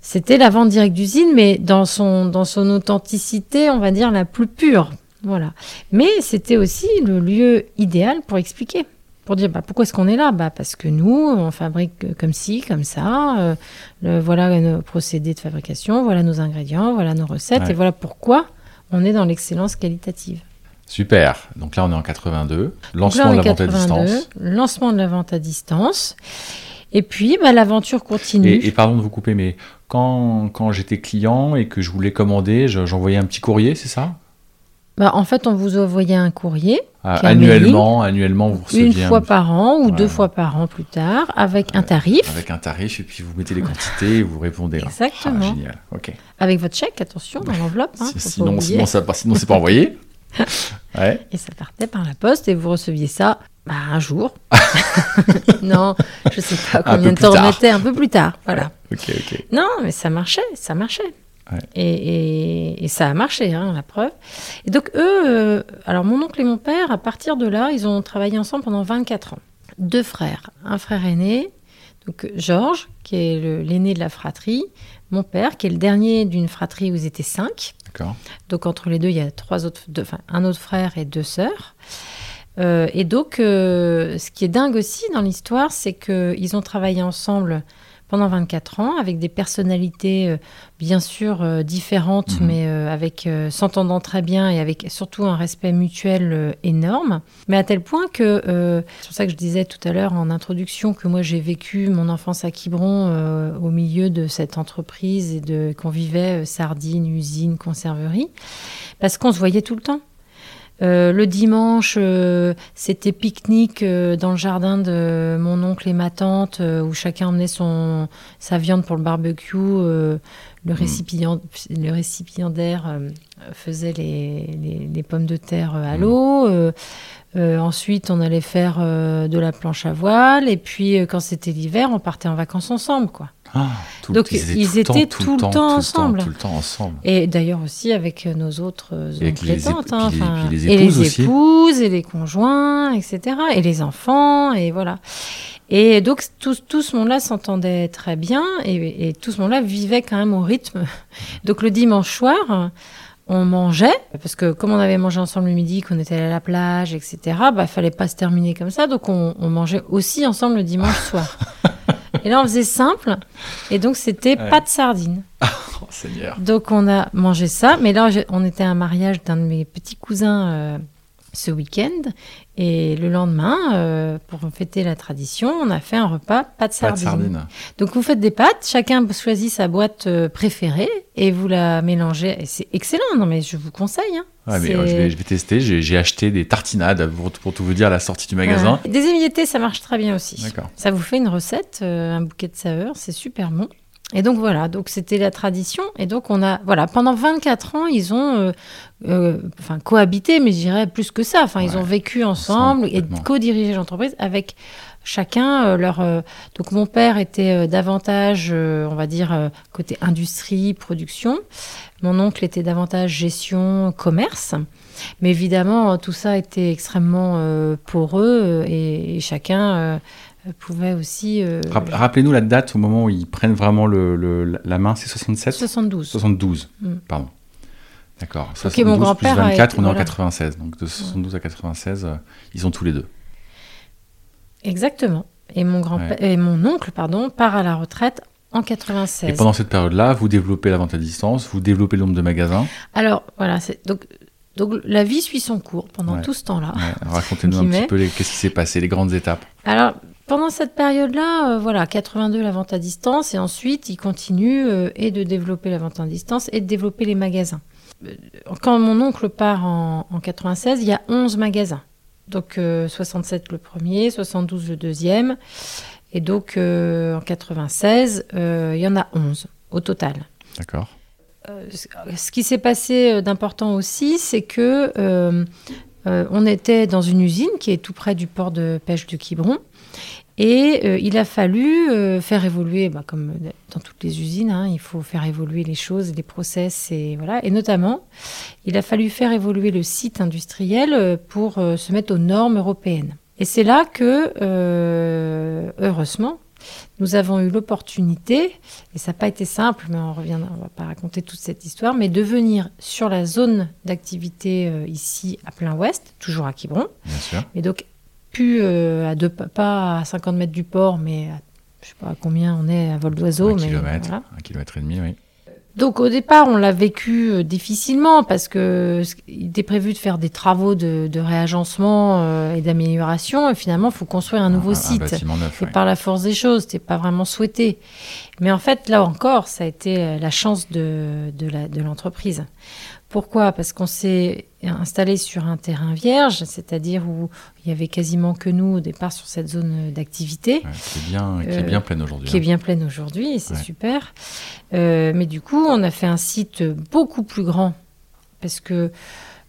C'était la vente directe d'usine, mais dans son, dans son authenticité, on va dire, la plus pure. Voilà. Mais c'était aussi le lieu idéal pour expliquer. Pour dire bah, pourquoi est-ce qu'on est là? Bah, Parce que nous, on fabrique comme ci, comme ça. euh, le- voilà nos procédés de fabrication, voilà nos ingrédients, voilà nos recettes, Ouais. et voilà pourquoi on est dans l'excellence qualitative. Super. Donc là, on est en 82. Donc Lancement là, de la vente à 82, distance. Lancement de la vente à distance. Et puis, bah, l'aventure continue. Et, et pardon de vous couper, mais quand, quand j'étais client et que je voulais commander, je- j'envoyais un petit courrier, c'est ça? Bah, en fait, on vous envoyait un courrier un Annuellement, annuellement, vous receviez une un- fois par an ou Ouais. deux fois par an plus tard avec un tarif. avec un tarif et puis vous mettez les quantités et vous répondez. là. Exactement. Ah, génial. Ok. Avec votre chèque, attention, dans l'enveloppe. hein, (laughs) sinon, sinon, ça, sinon, c'est pas envoyé. (laughs) Ouais. Et ça partait par la poste et vous receviez ça bah, un jour. (laughs) non, je sais pas combien de temps on mettait, un peu plus tard. Voilà. Ok, ok. Non, mais ça marchait, ça marchait. Ouais. Et, et- et ça a marché, hein, la preuve. Et donc, eux, euh, alors mon oncle et mon père, à partir de là, ils ont travaillé ensemble pendant 24 ans. Deux frères, un frère aîné, donc Georges, qui est l'aîné de la fratrie, mon père, qui est le dernier d'une fratrie où ils étaient cinq. D'accord. Donc entre les deux, il y a trois autres, deux- enfin, un autre frère et deux sœurs. Euh, et donc, euh, ce qui est dingue aussi dans l'histoire, c'est qu'ils ont travaillé ensemble pendant 24 ans avec des personnalités euh, bien sûr euh, différentes, Mhm. mais euh, avec s'entendant très bien et avec surtout un respect mutuel énorme. Mais à tel point que, c'est pour ça que je disais tout à l'heure en introduction que moi j'ai vécu mon enfance à Quiberon au milieu de cette entreprise et de qu'on vivait sardines, usines, conserverie, parce qu'on se voyait tout le temps. Euh, le dimanche, euh, c'était pique-nique euh, dans le jardin de mon oncle et ma tante, euh, où chacun emmenait son, sa viande pour le barbecue. euh, le, Mm. récipient, le récipiendaire euh, faisait les, les- les pommes de terre à Mm. l'eau. Euh, ensuite, on allait faire euh, de la planche à voile. Et puis, euh, quand c'était l'hiver, on partait en vacances ensemble. quoi. Ah, tout- Donc, ils étaient tout le temps ensemble. Tout le temps ensemble. Et d'ailleurs aussi avec nos autres Et oncles les tantes, hein, puis les- enfin, puis les et épouses les aussi. épouses et les conjoints, etc. Et les enfants, et voilà. Et donc tout, tout ce monde-là s'entendait très bien, et, et tout ce monde-là vivait quand même au rythme. (laughs) Donc le dimanche soir, on mangeait, parce que comme on avait mangé ensemble le midi, qu'on était allé à la plage, etc., bah, fallait pas se terminer comme ça, donc on, on mangeait aussi ensemble le dimanche (laughs) soir. Et là, on faisait simple, et donc c'était Ouais. pas de sardines. (laughs) Oh, Seigneur. Donc on a mangé ça, mais là on était à un mariage d'un de mes petits cousins euh, ce week-end, et le lendemain, euh, pour fêter la tradition, on a fait un repas de sardines. sardines. Donc vous faites des pâtes, chacun choisit sa boîte euh, préférée et vous la mélangez. Et c'est excellent, non mais je vous conseille. hein. Ouais, mais C'est- euh, je, vais, je vais tester. J'ai acheté des tartinades pour, pour tout vous dire à la sortie du magasin. Ouais. Des émiettés, ça marche très bien aussi. D'accord. Ça vous fait une recette, euh, un bouquet de saveurs, c'est super bon. Et donc voilà, donc c'était la tradition. Et donc on a, voilà, pendant 24 ans, ils ont, euh, euh, enfin cohabité, mais je dirais plus que ça. Enfin, ils ont vécu ensemble, ensemble et co-dirigé l'entreprise avec chacun euh, leur. donc mon père était davantage, on va dire, côté industrie, production. Mon oncle était davantage gestion, commerce. Mais évidemment, tout ça était extrêmement poreux et, et chacun pouvait aussi. euh, Rapp- Rappelez-nous la date au moment où ils prennent vraiment le, le- la main, c'est 67 72. 72, Mm. pardon. D'accord. Ok, 72 mon plus grand-père a 24, été- on est en voilà. 96. Donc de 72 à 96, euh, ils sont tous les deux. Exactement. Et mon grand-père et mon oncle, pardon, part à la retraite en 96. Et pendant cette période-là, vous développez la vente à distance, vous développez le nombre de magasins. Alors voilà, donc donc la vie suit son cours pendant Ouais. tout ce temps-là. Ouais, Racontez-nous (laughs) un petit peu qu'est-ce qui s'est passé, les grandes étapes. Alors, pendant cette période-là, euh, voilà, 82 la vente à distance, et ensuite, il continue euh, et de développer la vente à distance et de développer les magasins. Euh, Quand mon oncle part en, en 96, il y a 11 magasins. Donc, euh, 67 le premier, 72 le deuxième, et donc, en 96, euh, il y en a 11 au total. D'accord. ce qui s'est passé d'important aussi, c'est que on était dans une usine qui est tout près du port de pêche de Quiberon. Et il a fallu faire évoluer, bah, comme dans toutes les usines, hein, il faut faire évoluer les choses, les process, et voilà. Et notamment, il a fallu faire évoluer le site industriel pour se mettre aux normes européennes. Et c'est là que, euh, heureusement, nous avons eu l'opportunité, et ça n'a pas été simple, mais on revient, on va pas raconter toute cette histoire, mais de venir sur la zone d'activité euh, ici à plein ouest, toujours à Quiberon. Bien sûr. Et donc, plus euh, à deux, pas à 50 mètres du port, mais à, je sais pas à combien on est à vol d'oiseau. Un mais kilomètre, voilà. un kilomètre et demi, oui. Donc au départ, on l'a vécu euh, difficilement parce que il était prévu de faire des travaux de, de réagencement euh, et d'amélioration. Et finalement, il faut construire un nouveau Un site. neuf, Et ouais. par la force des choses, c'était pas vraiment souhaité. Mais en fait, là encore, ça a été la chance de, de la- de l'entreprise. Pourquoi? Parce qu'on s'est installé sur un terrain vierge, c'est-à-dire où il y avait quasiment que nous au départ sur cette zone d'activité Ouais, qui est bien, qui est Euh, bien pleine aujourd'hui. qui est hein. bien pleine aujourd'hui, et c'est Ouais. super. Euh, mais du coup, on a fait un site beaucoup plus grand, parce que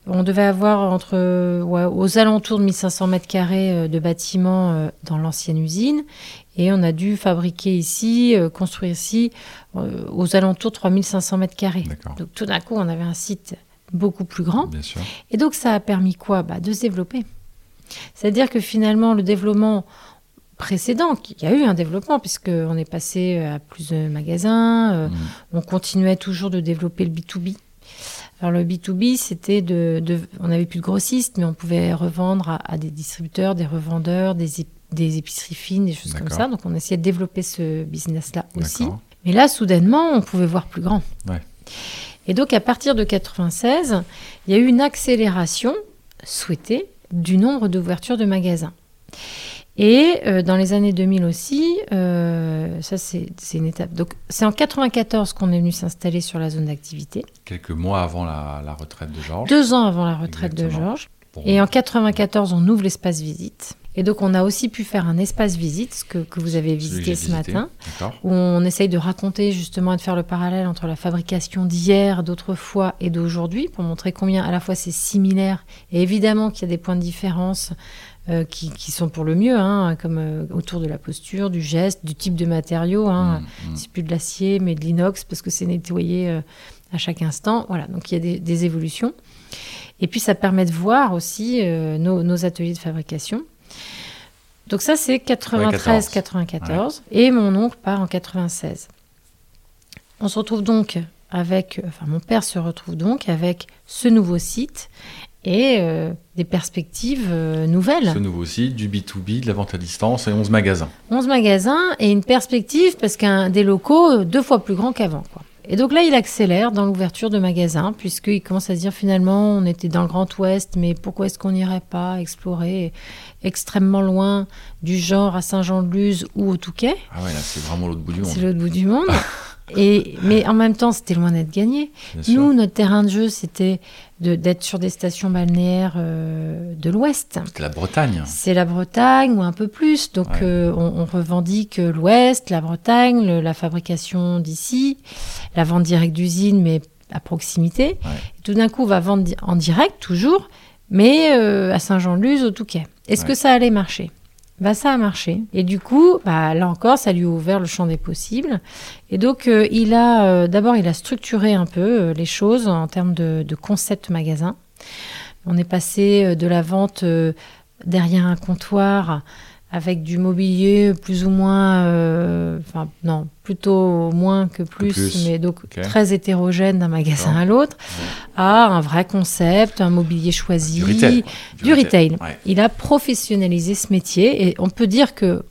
on devait avoir entre ouais, aux alentours de 1500 mètres carrés euh, de bâtiments dans l'ancienne usine, et on a dû fabriquer ici, euh, construire ici, euh, aux alentours de 3500 mètres carrés. Donc tout d'un coup, on avait un site beaucoup plus grand. Bien sûr. Et donc ça a permis quoi? Bah, De se développer. C'est-à-dire que finalement, le développement précédent, il y a eu un développement puisqu'on est passé à plus de magasins, euh, Mm. on continuait toujours de développer le B2B. Alors le B2B, c'était de, de- on n'avait plus de grossistes, mais on pouvait revendre à, à des distributeurs, des revendeurs, des, des épiceries fines, des choses comme ça. Donc on essayait de développer ce business-là aussi. Mais là, soudainement, on pouvait voir plus grand. Ouais. Et donc, à partir de 96, il y a eu une accélération souhaitée du nombre d'ouvertures de magasins. Et euh, dans les années 2000 aussi, euh, ça c'est une étape. Donc, c'est en 94 qu'on est venu s'installer sur la zone d'activité, Quelques mois avant la, la retraite de Georges. deux ans avant la retraite de. Georges. Et en 94, on ouvre l'espace visite. Et donc, on a aussi pu faire un espace visite, ce que, que vous avez visité ce visité. matin où on essaye de raconter justement et de faire le parallèle entre la fabrication d'hier, d'autrefois et d'aujourd'hui, pour montrer combien à la fois c'est similaire et évidemment qu'il y a des points de différence euh, qui, qui sont pour le mieux, hein, comme euh, autour de la posture, du geste, du type de matériau. Hein. Mm, mm. C'est plus de l'acier, mais de l'inox parce que c'est nettoyé euh, à chaque instant. Voilà, donc il y a des, des évolutions. Et puis ça permet de voir aussi nos, nos ateliers de fabrication. Donc ça c'est 93-94 et mon oncle part en 96. On se retrouve donc avec, enfin mon père se retrouve donc avec ce nouveau site et euh, des perspectives euh, nouvelles. Ce nouveau site, du B2B, de la vente à distance et 11 magasins. 11 magasins et une perspective parce qu'un des locaux euh, deux fois plus grands qu'avant. Et donc là, il accélère dans l'ouverture de magasins, puisqu'il commence à se dire finalement, on était dans le Grand Ouest, mais pourquoi est-ce qu'on n'irait pas explorer extrêmement loin du genre à Saint-Jean-de-Luz ou au Touquet? Ah ouais, là, c'est vraiment l'autre bout du monde. C'est l'autre bout du monde. (laughs) Et, mais en même temps, c'était loin d'être gagné. Bien sûr. Nous, notre terrain de jeu, c'était de- d'être sur des stations balnéaires euh, de l'Ouest. C'était la Bretagne. C'est la Bretagne ou un peu plus. Donc, Ouais. euh, on, on revendique l'Ouest, la Bretagne, le- la fabrication d'ici, la vente directe d'usine, mais à proximité. Ouais. Et tout d'un coup, on va vendre en direct, toujours, mais euh, à Saint-Jean-de-Luz, au Touquet. Est-ce Ouais. que ça allait marcher? Bah, ça a marché. Et du coup, bah, là encore, ça lui a ouvert le champ des possibles. Et donc, euh, il a euh, d'abord, il a structuré un peu euh, les choses en termes de, concept magasin. On est passé de la vente derrière un comptoir avec du mobilier plus ou moins, euh, enfin non, plutôt moins que plus, plus. mais donc très hétérogène d'un magasin à l'autre, à un vrai concept, un mobilier choisi, Du retail. quoi. du retail. Ouais. Il a professionnalisé ce métier et on peut dire que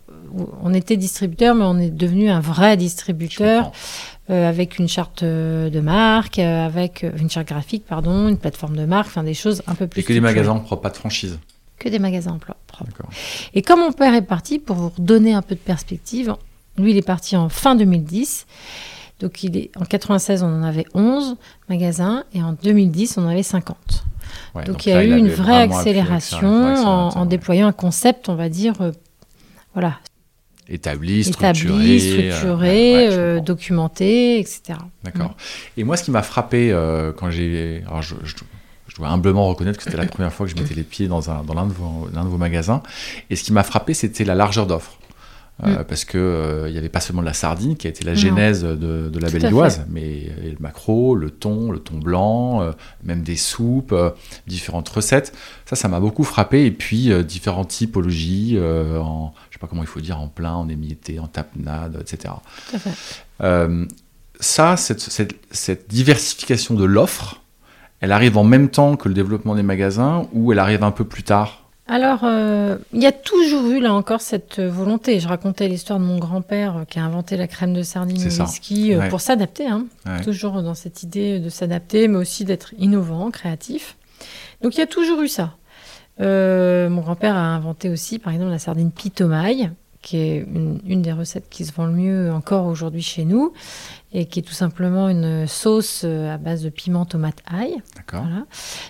on était distributeur, mais on est devenu un vrai distributeur euh, avec une charte euh, de marque, euh, avec euh, une charte graphique, pardon, une plateforme de marque, enfin des choses un peu plus Et que les magasins ne prennent pas de franchise. Que des magasins en pro- propres. Et comme mon père est parti, pour vous redonner un peu de perspective, lui il est parti en fin 2010. Donc il est en 96 on en avait 11 magasins et en 2010 on en avait 50. Ouais, donc, il y a eu une vraie accélération en, accélérateur, en ouais. déployant un concept, on va dire, euh, voilà, établi, structuré, euh, ouais, euh, documenté, etc. D'accord. Et moi, ce qui m'a frappé quand j'ai. Alors, je, je- je dois humblement reconnaître que c'était la première fois que je mettais les pieds dans, un, dans l'un, de vos, l'un de vos magasins. Et ce qui m'a frappé, c'était la largeur d'offre. Euh, Parce que euh, il n'y avait pas seulement de la sardine qui a été la Non. genèse de, de la Belliloise, mais le maquereau, le thon, le thon blanc, euh, même des soupes, différentes recettes. Ça, ça m'a beaucoup frappé. Et puis, différentes typologies, en, je sais pas comment il faut dire, en plein, en émietté, en tapenade, etc. Tout à fait. Ça, cette, cette- cette diversification de l'offre, elle arrive en même temps que le développement des magasins ou elle arrive un peu plus tard? Alors, euh, il y a toujours eu là encore cette volonté. Je racontais l'histoire de mon grand-père euh, qui a inventé la crème de sardine au whisky Ouais. pour s'adapter. hein. Ouais. Toujours dans cette idée de s'adapter, mais aussi d'être innovant, créatif. Donc il y a toujours eu ça. Euh, mon grand-père a inventé aussi, par exemple, la sardine pitomaille, qui est une, une des recettes qui se vend le mieux encore aujourd'hui chez nous, et qui est tout simplement une sauce euh, à base de piment, tomate, ail. D'accord Voilà.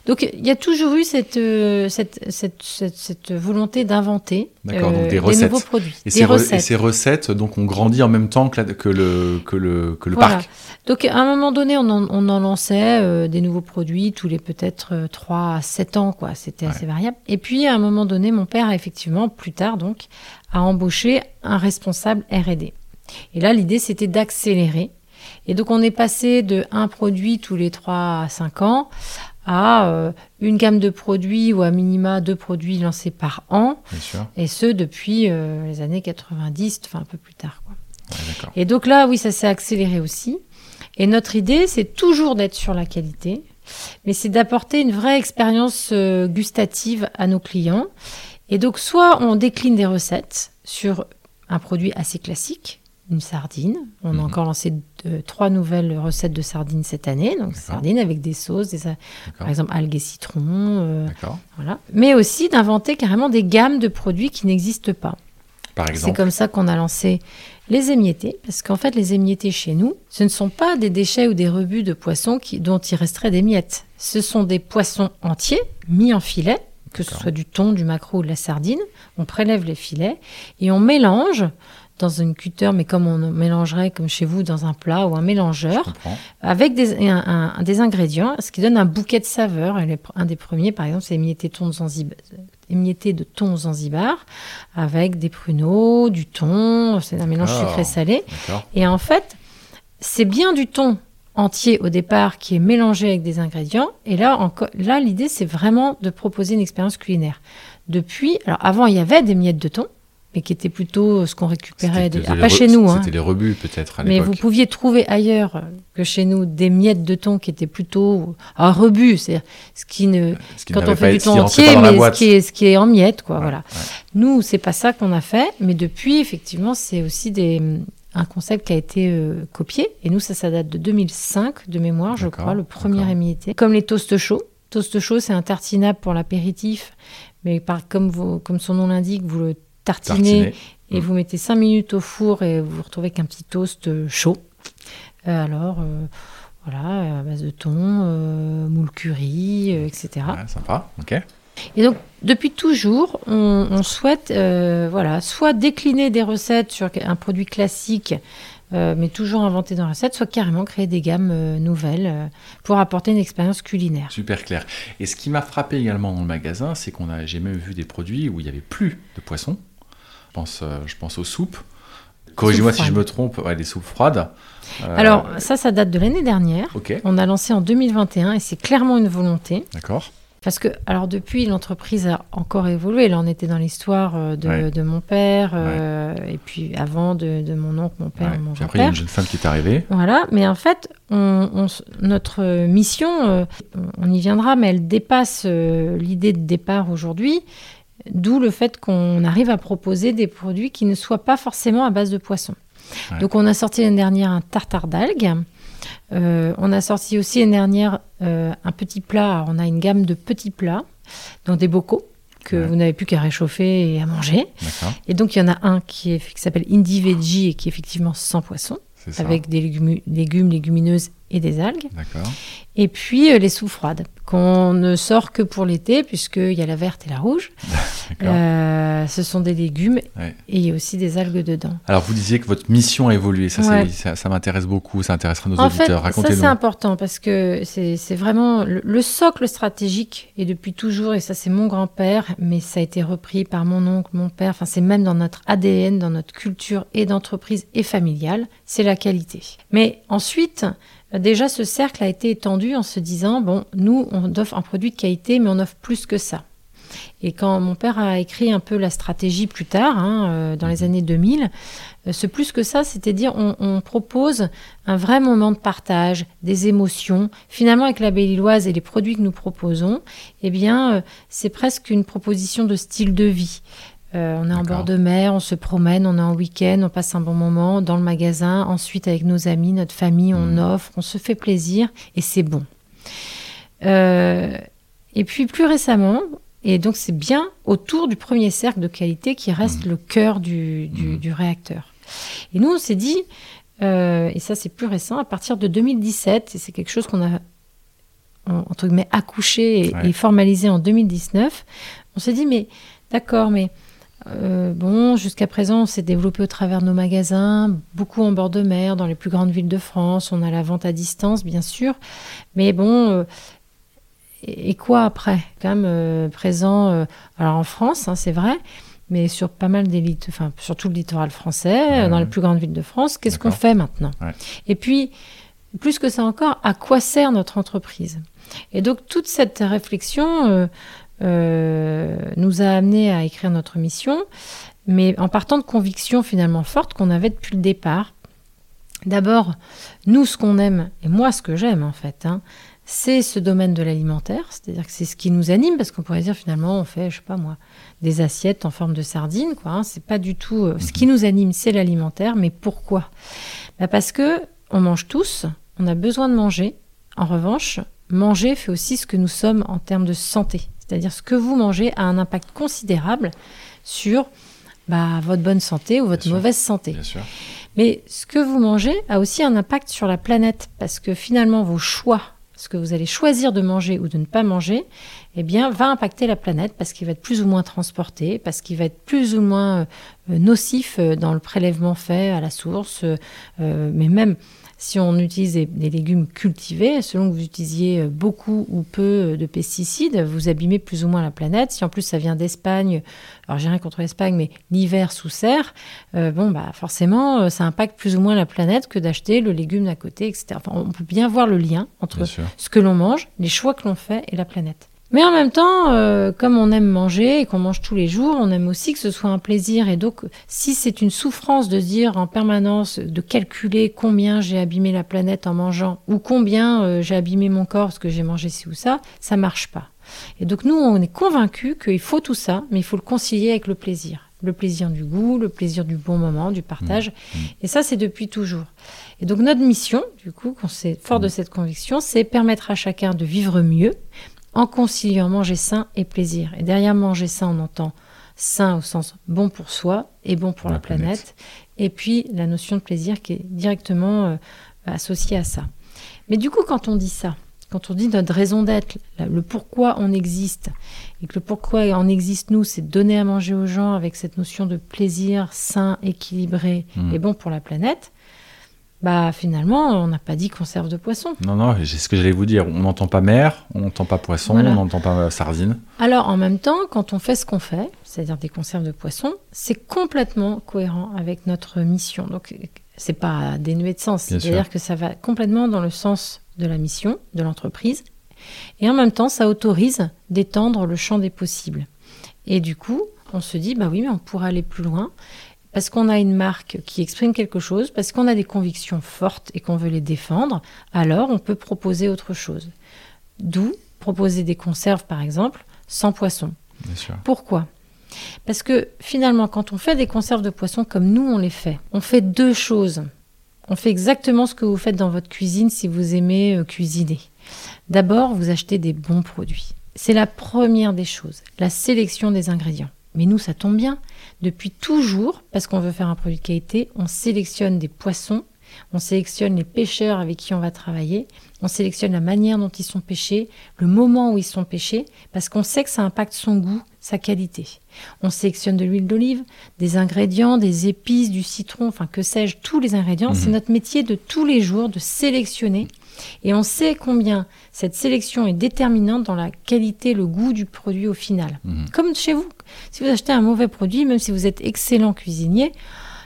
Donc il y a toujours eu cette, euh, cette, cette, cette, cette volonté d'inventer euh, des recettes. nouveaux produits. et des ces, re- et recettes. ces recettes donc, ont grandi en même temps que, la- que le, que le, que le Voilà. parc Donc à un moment donné, on en, on en lançait euh, des nouveaux produits tous les peut-être euh, 3 à 7 ans, quoi. C'était assez variable. Et puis à un moment donné, mon père, effectivement, plus tard donc, a embauché un responsable R&D. Et là, l'idée, c'était d'accélérer. Et donc on est passé de un produit tous les 3 à 5 ans à euh, une gamme de produits ou à minima deux produits lancés par an, Bien sûr. et ce depuis euh, les années 90, enfin un peu plus tard. Quoi. Ouais. Et donc là, oui, ça s'est accéléré aussi. Et notre idée, c'est toujours d'être sur la qualité, mais c'est d'apporter une vraie expérience euh, gustative à nos clients. Et donc, soit on décline des recettes sur un produit assez classique, une sardine. On Mhm. a encore lancé trois nouvelles recettes de sardines cette année. Donc, sardines avec des sauces, des, par exemple algues et citron. euh, D'accord. voilà. Mais aussi d'inventer carrément des gammes de produits qui n'existent pas. Par C'est exemple. comme ça qu'on a lancé les émiettés, parce qu'en fait, les émiettés chez nous, ce ne sont pas des déchets ou des rebuts de poissons qui, dont il resterait des miettes. Ce sont des poissons entiers, mis en filet, que ce soit du thon, du maquereau ou de la sardine. On prélève les filets et on mélange dans une cutter, mais comme on mélangerait, comme chez vous, dans un plat ou un mélangeur, avec des, un- un- des ingrédients, ce qui donne un bouquet de saveurs. Et les- un des premiers, par exemple, c'est émietté, thon de Zanzibar, émietté de thon Zanzibar, avec des pruneaux, du thon, c'est un mélange sucré-salé. Et en fait, c'est bien du thon entier au départ qui est mélangé avec des ingrédients. Et là, là l'idée, c'est vraiment de proposer une expérience culinaire. Depuis, alors avant, il y avait des miettes de thon, mais qui étaient plutôt ce qu'on récupérait, des- ah, pas chez nous, hein, C'était les rebuts peut-être à mais vous pouviez trouver ailleurs que chez nous des miettes de thon qui étaient plutôt un rebut, c'est ce qui ne Ce qui quand on fait du thon entier, mais ce qui est ce qui est en miettes quoi, Ouais, voilà. ouais. Nous, c'est pas ça qu'on a fait, mais depuis effectivement, c'est aussi des un concept qui a été euh, copié et nous ça ça date de 2005 de mémoire, je crois, le premier émietté. Comme les toasts chauds. Toast chaud, c'est un tartinable pour l'apéritif, mais par, comme, vous- comme son nom l'indique, vous le tartinez Tartiné. et vous mettez 5 minutes au four et vous vous retrouvez avec un petit toast euh, chaud. Euh, alors, euh, voilà, à base de thon, moule curry, etc. Ouais, sympa. Ok. Et donc, depuis toujours, on, on souhaite, euh, voilà, soit décliner des recettes sur un produit classique, euh, mais toujours inventé dans la recette, soit carrément créer des gammes euh, nouvelles pour apporter une expérience culinaire. Super clair. Et ce qui m'a frappé également dans le magasin, c'est qu'on a, j'ai même vu des produits où il n'y avait plus de poisson. Je pense, euh, je pense aux soupes. Corrigez-moi si je me trompe, ouais, des soupes froides. Euh, Alors, ça, ça date de l'année dernière. ok, On a lancé en 2021 et c'est clairement une volonté. d'accord. Parce que, alors depuis, l'entreprise a encore évolué. Là, on était dans l'histoire euh, de, Ouais. de mon père, euh, et puis avant de, de mon oncle, mon père, Ouais. mon Puis après, il y a une jeune femme qui est arrivée. Voilà, mais en fait, on, on s- notre mission, euh, on y viendra, mais elle dépasse euh, l'idée de départ aujourd'hui, d'où le fait qu'on arrive à proposer des produits qui ne soient pas forcément à base de poisson. Ouais. Donc on a sorti l'année dernière un tartare d'algues, Euh, on a sorti aussi l'année dernière euh, un petit plat, Alors, on a une gamme de petits plats dans des bocaux que Ouais. vous n'avez plus qu'à réchauffer et à manger. Et donc il y en a un qui, est- qui s'appelle Indie Veggie et qui est effectivement sans poisson avec des légumes, légumes, légumineuses et des algues. Et puis euh, les soupes froides, qu'on ne sort que pour l'été, puisqu'il y a la verte et la rouge. (laughs) Euh, ce sont des légumes Ouais. et il y a aussi des algues dedans. Alors, vous disiez que votre mission a évolué. Ça, Ouais. ça, ça m'intéresse beaucoup. Ça intéressera nos En auditeurs. ça Racontez-nous. c'est important parce que c'est c'est vraiment le, le socle stratégique et depuis toujours, et ça c'est mon grand-père, mais ça a été repris par mon oncle, mon père, enfin c'est même dans notre ADN, dans notre culture et d'entreprise et familiale, c'est la qualité. Mais ensuite, déjà ce cercle a été étendu en se disant, bon, nous on offre un produit de qualité, mais on offre plus que ça. Et quand mon père a écrit un peu la stratégie plus tard, hein, euh, dans les années 2000, euh, ce plus que ça, c'était dire on, on propose un vrai moment de partage, des émotions. Finalement, avec la Belle-Illoise et les produits que nous proposons, eh bien, euh, c'est presque une proposition de style de vie. Euh, on est en bord de mer, on se promène, on est en week-end, on passe un bon moment dans le magasin. Ensuite, avec nos amis, notre famille, on Mhm. offre, on se fait plaisir et c'est bon. Euh, et puis plus récemment, et donc c'est bien autour du premier cercle de qualité qui reste le cœur du, du- Mhm. du réacteur. Et nous, on s'est dit, euh, et ça c'est plus récent, à partir de 2017, et c'est quelque chose qu'on a en- entre guillemets accouché et, Ouais. et formalisé en 2019, on s'est dit, mais d'accord, mais euh, bon, jusqu'à présent, on s'est développé au travers de nos magasins, beaucoup en bord de mer, dans les plus grandes villes de France. On a la vente à distance, bien sûr. Mais bon, euh, et, quoi après? Quand même euh, présent, alors en France, hein, c'est vrai, mais sur pas mal d'élites, enfin, surtout le littoral français, euh, dans les plus grandes villes de France. Qu'est-ce qu'on fait maintenant? Ouais. Et puis, plus que ça encore, à quoi sert notre entreprise? Et donc, toute cette réflexion euh, nous a amené à écrire notre mission, mais en partant de convictions finalement fortes qu'on avait depuis le départ. D'abord, nous, ce qu'on aime, et moi, ce que j'aime en fait, hein, c'est ce domaine de l'alimentaire, c'est-à-dire que c'est ce qui nous anime, parce qu'on pourrait dire finalement, on fait, je sais pas moi, des assiettes en forme de sardines, quoi. hein, c'est pas du tout. euh, Ce qui nous anime, c'est l'alimentaire, mais pourquoi? Bah, Parce que on mange tous, on a besoin de manger. En revanche, manger fait aussi ce que nous sommes en termes de santé. C'est-à-dire ce que vous mangez a un impact considérable sur bah, votre bonne santé ou votre mauvaise santé. Bien sûr. Mais ce que vous mangez a aussi un impact sur la planète parce que finalement vos choix, ce que vous allez choisir de manger ou de ne pas manger, eh bien va impacter la planète parce qu'il va être plus ou moins transporté, parce qu'il va être plus ou moins euh, nocif euh, dans le prélèvement fait à la source, euh, mais même si on utilise des, légumes cultivés, selon que vous utilisiez euh, beaucoup ou peu euh, de pesticides, vous abîmez plus ou moins la planète. Si en plus ça vient d'Espagne, alors j'ai rien contre l'Espagne, mais l'hiver sous serre, euh, bon bah forcément ça impacte plus ou moins la planète que d'acheter le légume d'à côté, etc. Enfin, on peut bien voir le lien entre ce que l'on mange, les choix que l'on fait et la planète. Mais en même temps, euh, comme on aime manger et qu'on mange tous les jours, on aime aussi que ce soit un plaisir. Et donc, si c'est une souffrance de dire en permanence, de calculer combien j'ai abîmé la planète en mangeant, ou combien euh, j'ai abîmé mon corps parce que j'ai mangé ci ou ça, ça marche pas. Et donc, nous, on est convaincus qu'il faut tout ça, mais il faut le concilier avec le plaisir. Le plaisir du goût, le plaisir du bon moment, du partage. Et ça, c'est depuis toujours. Et donc, notre mission, du coup, qu'on s'est fort de cette conviction, c'est permettre à chacun de vivre mieux en conciliant manger sain et plaisir. Et derrière manger sain, on entend sain au sens bon pour soi et bon pour La la, planète. Et puis la notion de plaisir qui est directement euh, associée à ça. Mais du coup, quand on dit ça, quand on dit notre raison d'être, le pourquoi on existe, et que le pourquoi on existe nous, c'est de donner à manger aux gens avec cette notion de plaisir sain, équilibré Mhm. et bon pour la planète, bah finalement, on n'a pas dit conserve de poisson. Non, non, c'est ce que j'allais vous dire. On n'entend pas mer, on n'entend pas poisson, Voilà. on n'entend pas euh, sardine. Alors en même temps, quand on fait ce qu'on fait, c'est-à-dire des conserves de poisson, c'est complètement cohérent avec notre mission. Donc c'est pas dénué de sens, c'est-à-dire que ça va complètement dans le sens de la mission de l'entreprise, et en même temps, ça autorise d'étendre le champ des possibles. Et du coup, on se dit bah oui, mais on pourrait aller plus loin. Parce qu'on a une marque qui exprime quelque chose, parce qu'on a des convictions fortes et qu'on veut les défendre, alors on peut proposer autre chose. D'où proposer des conserves, par exemple, sans poisson. Bien sûr. Pourquoi? Parce que finalement, quand on fait des conserves de poisson comme nous on les fait, on fait deux choses. On fait exactement ce que vous faites dans votre cuisine si vous aimez euh, cuisiner. D'abord, vous achetez des bons produits. C'est la première des choses, la sélection des ingrédients. Mais nous, ça tombe bien. Depuis toujours, parce qu'on veut faire un produit de qualité, on sélectionne des poissons On sélectionne les pêcheurs avec qui on va travailler. On sélectionne la manière dont ils sont pêchés, le moment où ils sont pêchés, parce qu'on sait que ça impacte son goût, sa qualité. On sélectionne de l'huile d'olive, des ingrédients, des épices, du citron, enfin que sais-je, tous les ingrédients. C'est Mhm. notre métier de tous les jours de sélectionner. Et on sait combien cette sélection est déterminante dans la qualité, le goût du produit au final. Mhm. Comme chez vous. Si vous achetez un mauvais produit, même si vous êtes excellent cuisinier,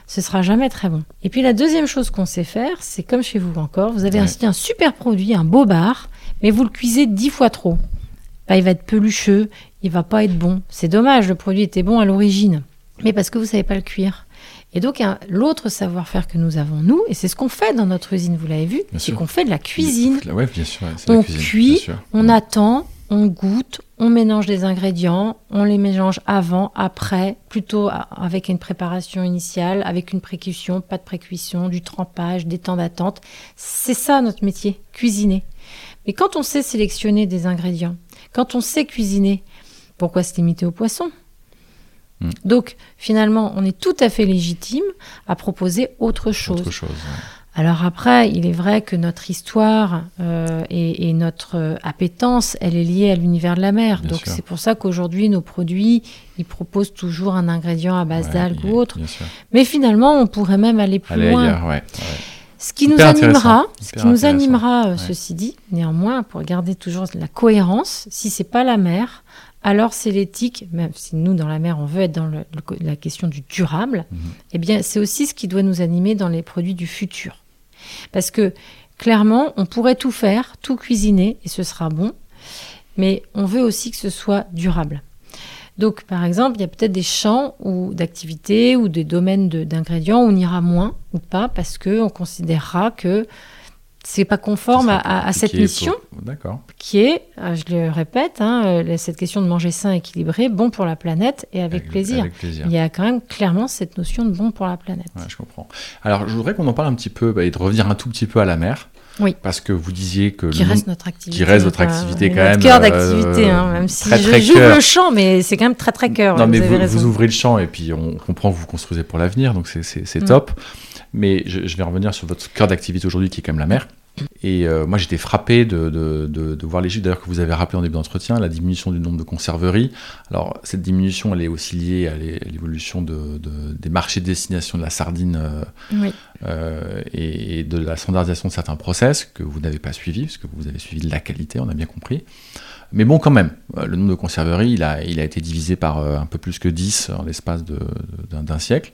ce sera jamais très bon. Et puis la deuxième chose qu'on sait faire, c'est comme chez vous encore, vous avez Ouais. acheté un super produit, un beau bar, mais vous le cuisez dix fois trop. Bah, il va être pelucheux, il va pas être bon. C'est dommage, le produit était bon à l'origine, mais parce que vous savez pas le cuire. Et donc l'autre savoir-faire que nous avons nous, et c'est ce qu'on fait dans notre usine, vous l'avez vu, c'est qu'on fait de la cuisine. Ouais, bien sûr. ouais, On la cuisine, cuit, bien sûr. On attend, on goûte, on mélange les ingrédients, on les mélange avant, après, plutôt avec une préparation initiale, avec une précuisson, pas de précuisson, du trempage, des temps d'attente. C'est ça notre métier, cuisiner. Mais quand on sait sélectionner des ingrédients, quand on sait cuisiner, pourquoi se limiter au poisson Mm. Donc finalement, on est tout à fait légitime à proposer autre chose. Autre chose. ouais. Alors après, il est vrai que notre histoire euh, et, et notre appétence, elle est liée à l'univers de la mer. Bien Donc c'est pour ça qu'aujourd'hui, nos produits, ils proposent toujours un ingrédient à base Ouais, d'algues ou autre. Mais finalement, on pourrait même aller plus Aller loin. ailleurs, ouais. ouais. Ce qui nous animera, ce qui nous animera, euh, ceci dit, néanmoins, pour garder toujours la cohérence, si c'est pas la mer, alors c'est l'éthique, même si nous, dans la mer, on veut être dans le- le co- la question du durable, Mhm. eh bien, c'est aussi ce qui doit nous animer dans les produits du futur. Parce que, clairement, on pourrait tout faire, tout cuisiner, et ce sera bon, mais on veut aussi que ce soit durable. Donc, par exemple, il y a peut-être des champs ou d'activités ou des domaines d'ingrédients où on ira moins ou pas parce que on considérera que c'est pas conforme à, sera à- à cette mission pour- qui est, euh, je le répète, hein, euh, cette question de manger sain, équilibré, bon pour la planète et avec plaisir. Avec plaisir. Il y a quand même clairement cette notion de bon pour la planète. Ouais, je comprends. Alors, je voudrais qu'on en parle un petit peu bah, et de revenir un tout petit peu à la mer. Oui. Parce que vous disiez que Qui reste notre activité. qui reste votre activité notre quand même, cœur euh, d'activité, hein, même si très, je très j'ouvre le champ, mais c'est quand même très très cœur. Non, ouais, mais vous, ouvrez le champ et puis on comprend que vous construisez pour l'avenir, donc c'est Mm. top. Mais je, je vais revenir sur votre cœur d'activité aujourd'hui qui est quand même la mer. Et euh, moi j'étais frappé de, de, de, de voir les chiffres d'ailleurs que vous avez rappelé en début d'entretien, la diminution du nombre de conserveries. Alors cette diminution elle est aussi liée à l'é- à l'évolution de, de- des marchés de destination de la sardine euh, Oui. euh, et, et de la standardisation de certains process que vous n'avez pas suivi, parce que vous avez suivi de la qualité, on a bien compris. Mais bon, quand même, euh, le nombre de conserveries, il a, il a été divisé par euh, un peu plus que 10 en l'espace d'un siècle.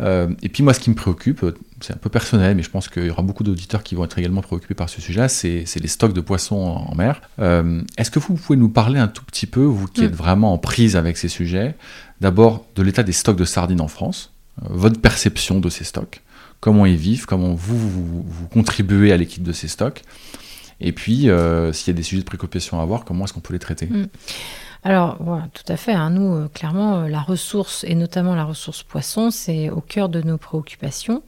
Euh, et puis moi, ce qui me préoccupe, c'est un peu personnel, mais je pense qu'il y aura beaucoup d'auditeurs qui vont être également préoccupés par ce sujet, c'est les stocks de poissons en, en mer. Euh, Est-ce que vous pouvez nous parler un tout petit peu, vous qui Mm. êtes vraiment en prise avec ces sujets, d'abord de l'état des stocks de sardines en France, votre perception de ces stocks, comment ils vivent, comment vous, vous, vous contribuez à l'équipe de ces stocks, et puis euh, s'il y a des sujets de préoccupation à avoir, comment est-ce qu'on peut les traiter Mm. Alors, tout à fait. hein. Nous, euh, clairement, euh, la ressource, et notamment la ressource poisson, c'est au cœur de nos préoccupations.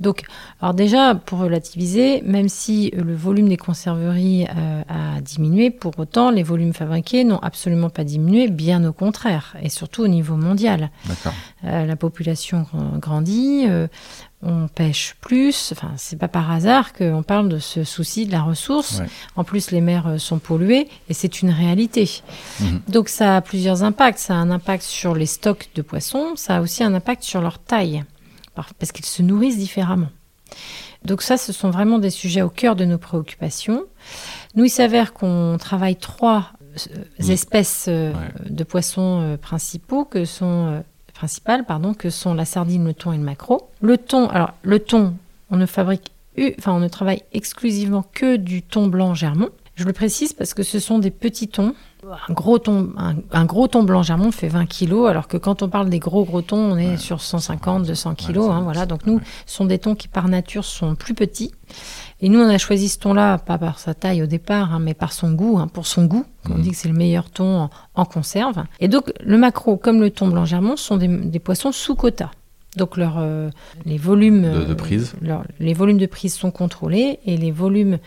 Donc, alors déjà, pour relativiser, même si euh, le volume des conserveries euh, a diminué, pour autant, les volumes fabriqués n'ont absolument pas diminué, bien au contraire, et surtout au niveau mondial. Euh, la population grand- grandit, euh, on pêche plus. Enfin, c'est pas par hasard qu'on parle de ce souci de la ressource. Ouais. En plus, les mers sont polluées et c'est une réalité. Mhm. Donc, ça a plusieurs impacts. Ça a un impact sur les stocks de poissons. Ça a aussi un impact sur leur taille parce qu'ils se nourrissent différemment. Donc ça, ce sont vraiment des sujets au cœur de nos préoccupations. Nous, il s'avère qu'on travaille trois euh, espèces euh, Ouais. de poissons euh, principaux que sont principales, pardon, que sont la sardine, le thon et le maquereau. Le thon, alors le thon, on ne fabrique, enfin on ne travaille exclusivement que du thon blanc germont. Je le précise parce que ce sont des petits thons. Un gros thon, un, un gros thon blanc germont fait 20 kilos, alors que quand on parle des gros gros thons, on est Ouais, sur 150, 200 Ouais, kilos. hein, voilà. Donc nous, ce sont des thons qui par nature sont plus petits. Et nous, on a choisi ce thon-là, pas par sa taille au départ, hein, mais par son goût, hein, pour son goût. On dit que c'est le meilleur thon en, en conserve. Et donc, le maquereau, comme le thon blanc germont, sont des, des poissons sous quota. Donc, leur, euh, les volumes De- de euh, prise. leur- les volumes de prise sont contrôlés et les volumes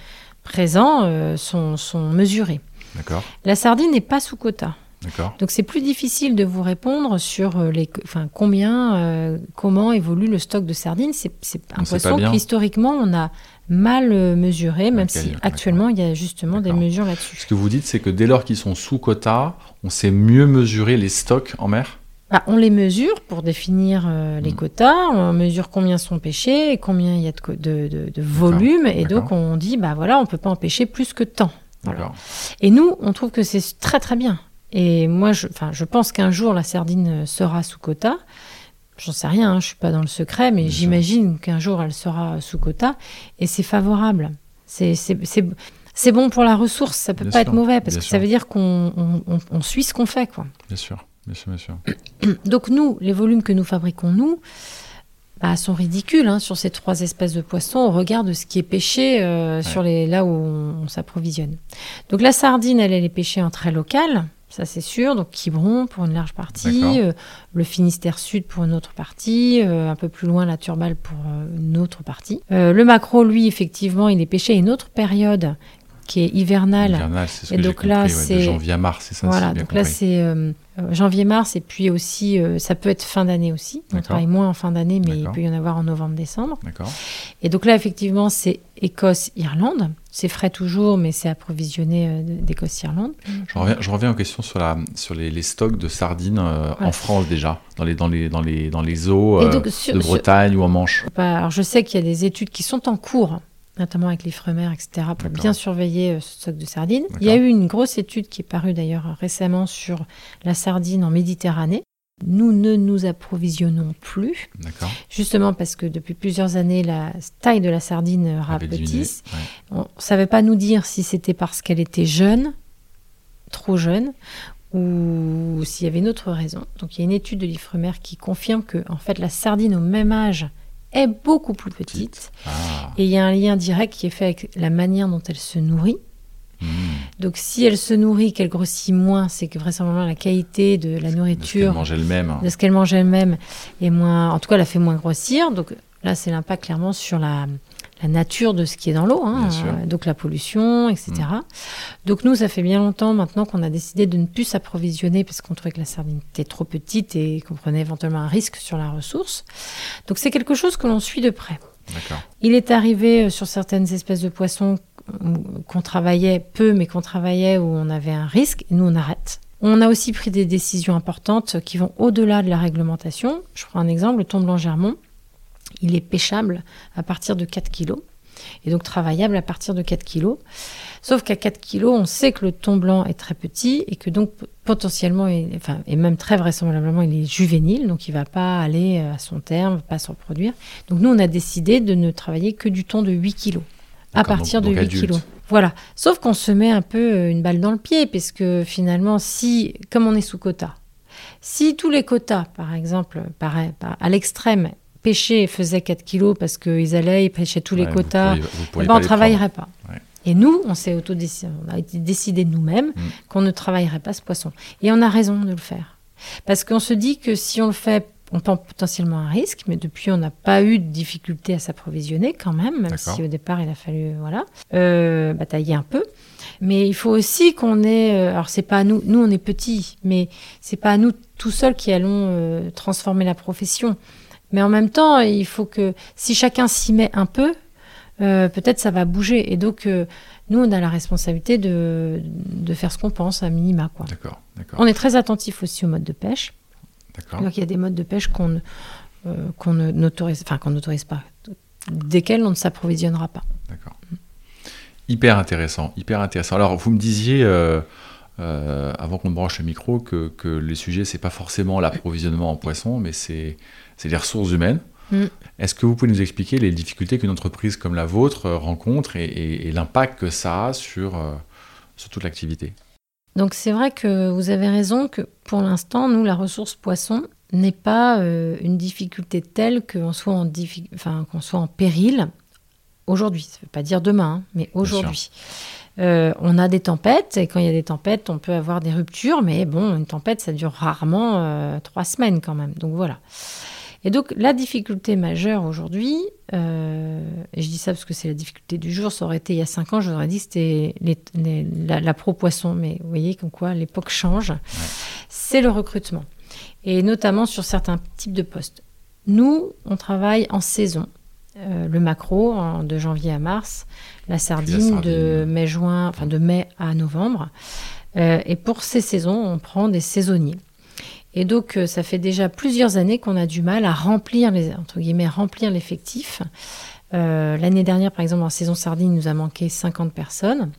présents euh, sont, sont mesurés. D'accord. La sardine n'est pas sous quota. D'accord. Donc c'est plus difficile de vous répondre sur euh, les, enfin, combien, euh, comment évolue le stock de sardines. C'est un On poisson qu'historiquement on a mal euh, mesuré, même si actuellement il y a justement des mesures Ce là-dessus. que vous dites, c'est que dès lors qu'ils sont sous quota, on sait mieux mesurer les stocks en mer? Bah, on les mesure pour définir euh, les Mm. quotas, on mesure combien sont pêchés et combien il y a de, co- de, de- de volume, et donc on dit, bah voilà, on peut pas en pêcher plus que tant. Voilà. Et nous, on trouve que c'est très très bien. Et moi, je, enfin, je pense qu'un jour la sardine sera sous quota. J'en sais rien, hein, je suis pas dans le secret, mais j'imagine qu'un jour elle sera sous quota, et c'est favorable. C'est bon pour la ressource, ça peut Bien pas sûr, être mauvais parce que sûr. ça veut dire qu'on on- on- on suit ce qu'on fait, quoi. Bien sûr, bien sûr, bien sûr. Donc nous, les volumes que nous fabriquons, nous, bah, sont ridicules hein, sur ces trois espèces de poissons. Au regard de ce qui est pêché euh, sur les, là où on, on s'approvisionne. Donc la sardine, elle, elle est pêchée en très local, ça c'est sûr, donc Quiberon pour une large partie, euh, le Finistère Sud pour une autre partie, euh, un peu plus loin la Turballe pour une autre partie. Euh, le maquereau, lui, effectivement, il est pêché à une autre période qui est hivernale. Hivernal, c'est ce Et que j'ai donc compris, là, de c'est- janvier à mars, c'est ça Voilà, c'est bien donc là c'est euh, euh, janvier-mars et puis aussi euh, ça peut être fin d'année aussi. On D'accord. travaille moins en fin d'année, mais il peut y en avoir en novembre-décembre. D'accord. Et donc là effectivement c'est Écosse-Irlande. C'est frais toujours, mais c'est approvisionné euh, d'Écosse-Irlande. Je reviens, je reviens aux questions sur, la, sur les, les stocks de sardines euh, Voilà. en France déjà, dans les, dans les, dans les, dans les eaux Et euh, donc, sur- de sur- Bretagne ou en Manche. Bah, Alors je sais qu'il y a des études qui sont en cours, notamment avec l'Ifremer, etc., pour bien surveiller euh, ce stock de sardines. Il y a eu une grosse étude qui est parue d'ailleurs récemment sur la sardine en Méditerranée. Nous ne nous approvisionnons plus. Justement parce que depuis plusieurs années, la taille de la sardine rapetisse. Ouais. On ne savait pas nous dire si c'était parce qu'elle était jeune, trop jeune, ou s'il y avait une autre raison. Donc il y a une étude de l'Ifremer qui confirme que en fait la sardine au même âge est beaucoup plus petite. Ah. Et il y a un lien direct qui est fait avec la manière dont elle se nourrit. Hmm. Donc si elle se nourrit, qu'elle grossit moins, c'est que vraisemblablement la qualité de la De ce qu'elle nourriture mange elle-même. de ce qu'elle mange elle-même est moins, en tout cas, elle la fait moins grossir. Donc là, c'est l'impact clairement sur la, la nature de ce qui est dans l'eau, hein, euh, donc la pollution, etc. Donc nous, ça fait bien longtemps maintenant qu'on a décidé de ne plus s'approvisionner parce qu'on trouvait que la sardine était trop petite et qu'on prenait éventuellement un risque sur la ressource. Donc c'est quelque chose que l'on suit de près. Il est arrivé euh, sur certaines espèces de poissons euh, qu'on travaillait peu, mais qu'on travaillait où on avait un risque, et nous on arrête. On a aussi pris des décisions importantes qui vont au-delà de la réglementation. Je prends un exemple, le thon blanc germont, il est pêchable à partir de 4 kg, et donc travaillable à partir de 4 kg. Sauf qu'à 4 kg, on sait que le thon blanc est très petit et que donc potentiellement, il- enfin, et même très vraisemblablement, il est juvénile, donc il va pas aller euh, à son terme, pas se reproduire. Donc nous, on a décidé de ne travailler que du thon de 8 kg. À partir donc- de donc 8 adulte. kg. Voilà. Sauf qu'on se met un peu euh, une balle dans le pied, parce que finalement, si, comme on est sous quota, si tous les quotas, par exemple, par, par- à l'extrême, pêchaient et faisaient 4 kilos parce qu'ils allaient, ils pêchaient tous les Ouais, vous quotas, pourriez- vous eh pourriez ben, on les travaillerait pas. Ouais. Et nous, on s'est on a décidé nous-mêmes Mm. qu'on ne travaillerait pas ce poisson. Et on a raison de le faire. Parce qu'on se dit que si on le fait, on prend potentiellement un risque, mais depuis, on n'a pas eu de difficulté à s'approvisionner quand même, même si au départ, il a fallu voilà, euh, batailler un peu. Mais il faut aussi qu'on ait. euh, alors, c'est pas à nous, nous, on est petits, mais c'est pas à nous tout seuls qui allons euh, transformer la profession. Mais en même temps, il faut que si chacun s'y met un peu, euh, peut-être ça va bouger. Et donc, euh, nous, on a la responsabilité de, de faire ce qu'on pense à minima. Quoi. D'accord, d'accord, On est très attentif aussi au mode de pêche. d'accord. Donc, il y a des modes de pêche qu'on euh, qu'on n'autorise, enfin qu'on n'autorise pas, desquels on ne s'approvisionnera pas. D'accord. Hyper intéressant, hyper intéressant. Alors, vous me disiez, avant qu'on branche le micro, que, que les sujets, c'est pas forcément l'approvisionnement en poisson, mais c'est c'est les ressources humaines. Mm. Est-ce que vous pouvez nous expliquer les difficultés qu'une entreprise comme la vôtre euh, rencontre et, et- et l'impact que ça a sur, euh, sur toute l'activité? Donc c'est vrai que vous avez raison que pour l'instant, nous, la ressource poisson n'est pas euh, une difficulté telle qu'on soit, en diffi- enfin, qu'on soit en péril aujourd'hui. Ça ne veut pas dire demain, hein, mais aujourd'hui. Euh, on a des tempêtes, et quand il y a des tempêtes, on peut avoir des ruptures, mais bon, une tempête, ça dure rarement euh, trois semaines quand même. Donc voilà. Et donc la difficulté majeure aujourd'hui, euh, et je dis ça parce que c'est la difficulté du jour, ça aurait été il y a cinq ans, j'aurais dit c'était la, la pro-poisson, mais vous voyez comme quoi l'époque change, c'est le recrutement, et notamment sur certains types de postes. Nous, on travaille en saison. Euh, le maquereau de janvier à mars, la sardine, de mai juin, enfin de mai à novembre. Euh, et pour ces saisons, on prend des saisonniers. Et donc, euh, ça fait déjà plusieurs années qu'on a du mal à remplir les entre guillemets remplir l'effectif. L'année dernière, par exemple, en saison sardine, il nous a manqué 50 personnes.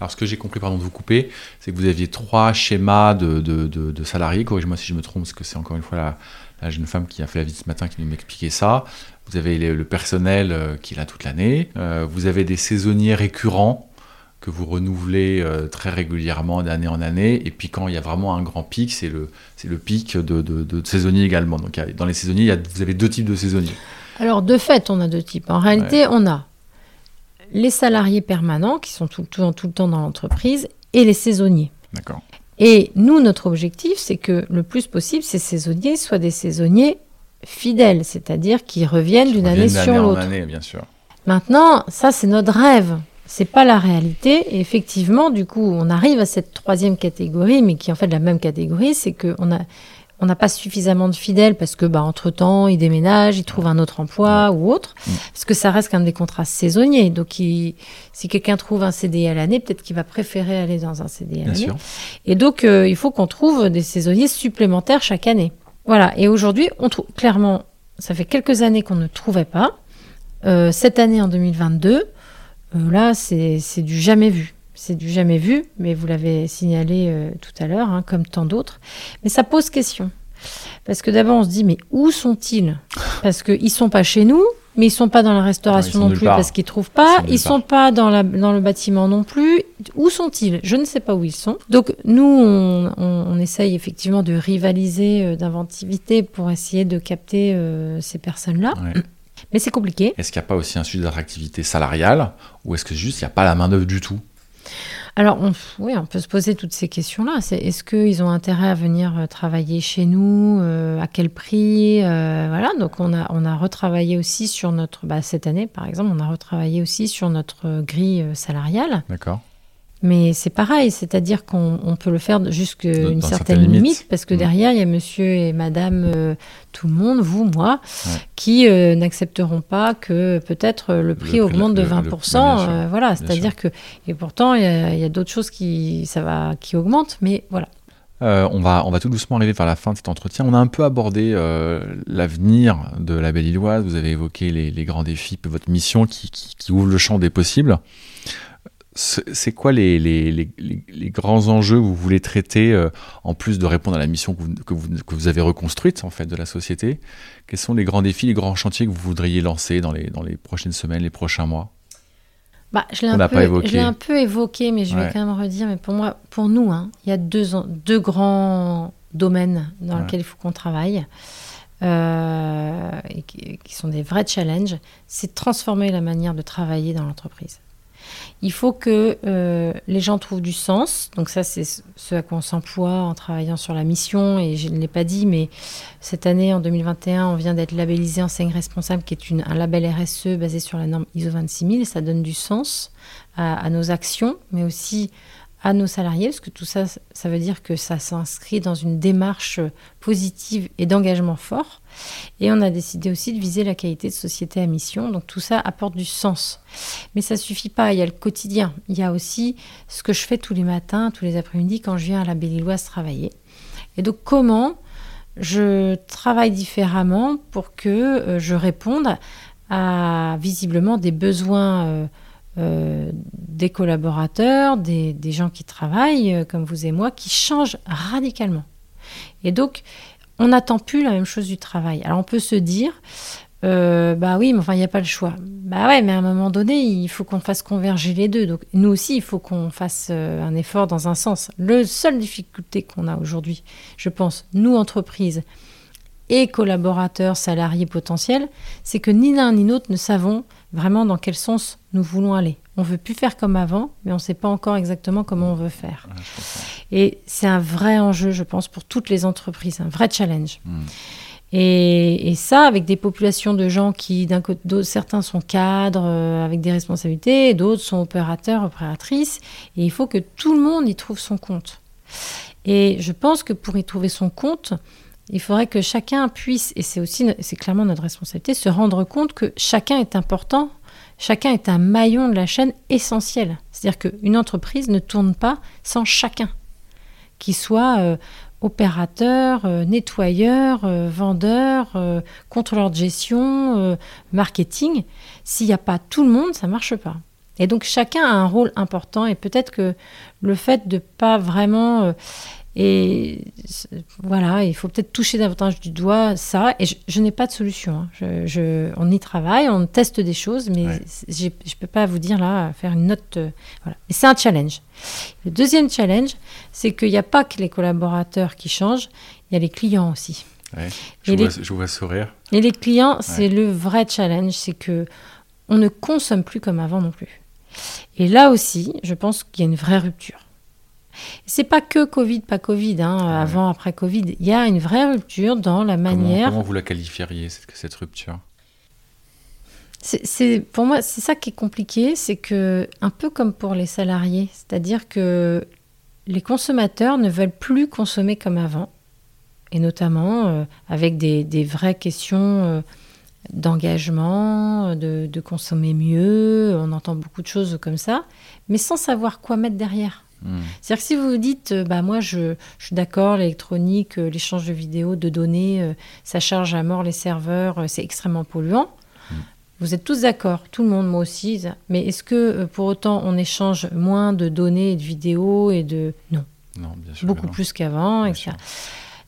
Alors, ce que j'ai compris, pardon de vous couper, c'est que vous aviez trois schémas de, de, de salariés. Corrigez-moi si je me trompe, parce que c'est encore une fois la, la jeune femme qui a fait la visite ce matin qui m'expliquait ça. Vous avez le personnel euh, qui est là toute l'année. Euh, vous avez des saisonniers récurrents que vous renouvelez euh, très régulièrement d'année en année. Et puis quand il y a vraiment un grand pic, c'est le, c'est le pic de, de, saisonniers également. Donc dans les saisonniers, vous avez deux types de saisonniers. Alors de fait, on a deux types. En réalité, on a les salariés permanents qui sont tout, tout, tout le temps dans l'entreprise et les saisonniers. D'accord. Et nous, notre objectif, c'est que le plus possible, ces saisonniers soient des saisonniers fidèles, c'est-à-dire qui reviennent d'une année sur l'autre. bien sûr. Maintenant, ça, c'est notre rêve. C'est pas la réalité. Et effectivement, du coup, on arrive à cette troisième catégorie, mais qui est en fait la même catégorie, c'est qu'on a on n'a pas suffisamment de fidèles parce que, bah, entre temps, ils déménagent, ils trouvent un autre emploi ou autre, mm. parce que ça reste quand même des contrats saisonniers. Donc, si quelqu'un trouve un CDI à l'année, peut-être qu'il va préférer aller dans un CDI à l'année. Et donc, euh, il faut qu'on trouve des saisonniers supplémentaires chaque année. Voilà. Et aujourd'hui, on trouve clairement, ça fait quelques années qu'on ne trouvait pas. Euh, cette année, en 2022, euh, là, c'est du jamais vu. C'est du jamais vu, mais vous l'avez signalé euh, tout à l'heure, hein, comme tant d'autres. Mais ça pose question. Parce que d'abord, on se dit, mais où sont-ils? Parce qu'ils ne sont pas chez nous, mais ils ne sont pas dans la restauration non, plus parce qu'ils ne trouvent pas. Ils ne sont, pas dans, la, dans le bâtiment non plus. Où sont-ils? Je ne sais pas où ils sont. Donc, nous, on, essaye effectivement de rivaliser euh, d'inventivité pour essayer de capter euh, ces personnes-là. Mais c'est compliqué. Est-ce qu'il n'y a pas aussi un sujet d'attractivité salariale ou est-ce que juste il n'y a pas la main-d'œuvre du tout? Alors, oui, on peut se poser toutes ces questions-là. C'est est-ce qu'ils ont intérêt à venir euh, travailler chez nous euh, À quel prix euh, Voilà. Donc, on a, on a retravaillé aussi sur notre. Bah, cette année, par exemple, on a retravaillé aussi sur notre grille salariale. D'accord. Mais c'est pareil, c'est-à-dire qu'on peut le faire jusqu'à une certaine limite, parce que mmh. derrière, il y a monsieur et madame, euh, tout le monde, vous, moi, qui euh, n'accepteront pas que peut-être le prix augmente de 20%. Euh, voilà, c'est-à-dire que. Et pourtant, il y a, d'autres choses qui, ça va, qui augmentent, mais voilà. on, va, on va tout doucement arriver vers la fin de cet entretien. On a un peu abordé l'avenir de la Belle Illoise. Vous avez évoqué les, grands défis, votre mission qui, qui, qui ouvre le champ des possibles c'est quoi les, les, les, grands enjeux que vous voulez traiter, euh, en plus de répondre à la mission que vous, que vous, que, vous, avez reconstruite en fait de la société? Quels sont les grands défis, les grands chantiers que vous voudriez lancer dans les, dans les prochaines semaines, les prochains mois? Bah, je l'ai un, peu, un peu évoqué, mais je vais quand même redire. Mais pour moi, pour nous, hein, il y a deux, deux grands domaines dans lesquels il faut qu'on travaille. Euh, et qui, qui, sont des vrais challenges, c'est de transformer la manière de travailler dans l'entreprise. Il faut que euh, les gens trouvent du sens. Donc ça, c'est ce à quoi on s'emploie en travaillant sur la mission. Et je ne l'ai pas dit, mais cette année, en 2021, on vient d'être labellisé enseigne responsable, qui est un label RSE basé sur la norme ISO 26000. Et ça donne du sens à nos actions, mais aussi à nos salariés, parce que tout ça, ça veut dire que ça s'inscrit dans une démarche positive et d'engagement fort. Et on a décidé aussi de viser la qualité de société à mission. Donc tout ça apporte du sens. Mais ça suffit pas. Il y a le quotidien. Il y a aussi ce que je fais tous les matins, tous les après-midi quand je viens à la Belle-Îloise travailler. Et donc comment je travaille différemment pour que euh, je réponde à visiblement des besoins euh, des collaborateurs, des, gens qui travaillent, euh, comme vous et moi, qui changent radicalement. Et donc, on n'attend plus la même chose du travail. Alors, on peut se dire, euh, bah oui, mais enfin, il n'y a pas le choix. Bah ouais, mais à un moment donné, il faut qu'on fasse converger les deux. Donc, nous aussi, il faut qu'on fasse un effort dans un sens. Le seule difficulté qu'on a aujourd'hui, je pense, nous, entreprises, et collaborateurs, salariés potentiels, c'est que ni l'un ni l'autre ne savons vraiment dans quel sens nous voulons aller. On veut plus faire comme avant, mais on ne sait pas encore exactement comment on veut faire. et c'est un vrai enjeu, je pense, pour toutes les entreprises, un vrai challenge. Hmm. Et, ça, avec des populations de gens qui, d'un côté, certains sont cadres euh, avec des responsabilités, d'autres sont opérateurs, opératrices. Et il faut que tout le monde y trouve son compte. Et je pense que pour y trouver son compte, il faudrait que chacun puisse, et c'est aussi, c'est clairement notre responsabilité, se rendre compte que chacun est important, chacun est un maillon de la chaîne essentiel. C'est-à-dire qu'une entreprise ne tourne pas sans chacun, qu'il soit euh, opérateur, euh, nettoyeur, euh, vendeur, contrôleur de gestion, marketing. S'il n'y a pas tout le monde, ça ne marche pas. Et donc chacun a un rôle important et peut-être que le fait de pas vraiment et voilà, il faut peut-être toucher davantage du doigt ça. Et je, n'ai pas de solution. Hein. Je, on y travaille, on teste des choses, mais je ne peux pas vous dire là, faire une note. Euh, voilà. Et c'est un challenge. Le deuxième challenge, c'est qu'il n'y a pas que les collaborateurs qui changent, il y a les clients aussi. je, vois, je, vois, sourire. Et les clients, c'est le vrai challenge, c'est que on ne consomme plus comme avant non plus. Et là aussi, je pense qu'il y a une vraie rupture. C'est pas que Covid, pas Covid, hein, avant, après Covid. Il y a une vraie rupture dans la manière. Comment, vous la qualifieriez, cette, cette rupture? C'est, pour moi, c'est ça qui est compliqué, c'est que, un peu comme pour les salariés, c'est-à-dire que les consommateurs ne veulent plus consommer comme avant, et notamment euh, avec des, des, vraies questions euh, d'engagement, de, de, consommer mieux, on entend beaucoup de choses comme ça, mais sans savoir quoi mettre derrière. Hmm. C'est-à-dire que si vous vous dites, euh, bah, moi je, suis d'accord, l'électronique, euh, l'échange de vidéos, de données, euh, ça charge à mort les serveurs, c'est extrêmement polluant. Hmm. Vous êtes tous d'accord, tout le monde, moi aussi. Mais est-ce que pour autant on échange moins de données et de vidéos et de... Non. Non, bien sûr. Beaucoup plus qu'avant, etc.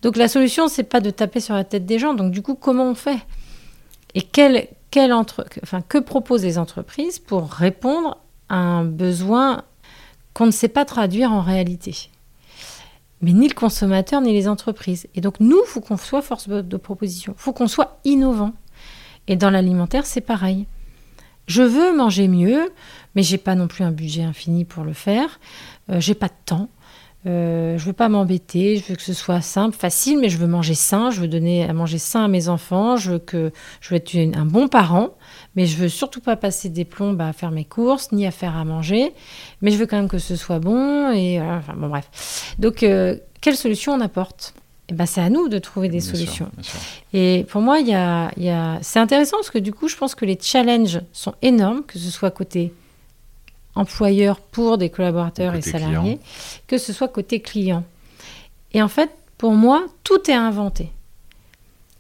Donc la solution, c'est pas de taper sur la tête des gens. Donc du coup, comment on fait? Et quel, quel entre... enfin, que proposent les entreprises pour répondre à un besoin qu'on ne sait pas traduire en réalité. Mais ni le consommateur ni les entreprises. Et donc nous, il faut qu'on soit force de proposition, il faut qu'on soit innovant. Et dans l'alimentaire, c'est pareil. Je veux manger mieux, mais j'ai pas non plus un budget infini pour le faire. Euh, j'ai pas de temps. Euh, je veux pas m'embêter. Je veux que ce soit simple, facile, mais je veux manger sain. Je veux donner à manger sain à mes enfants. Je veux que je veux être un bon parent mais je veux surtout pas passer des plombs à faire mes courses ni à faire à manger, mais je veux quand même que ce soit bon et enfin bon bref. Donc euh, quelle solution on apporte? Eh ben, c'est à nous de trouver des solutions. Et pour moi, y a, y a... c'est intéressant parce que du coup, je pense que les challenges sont énormes, que ce soit côté employeur pour des collaborateurs et salariés, que ce soit côté client. Et en fait, pour moi, tout est inventé.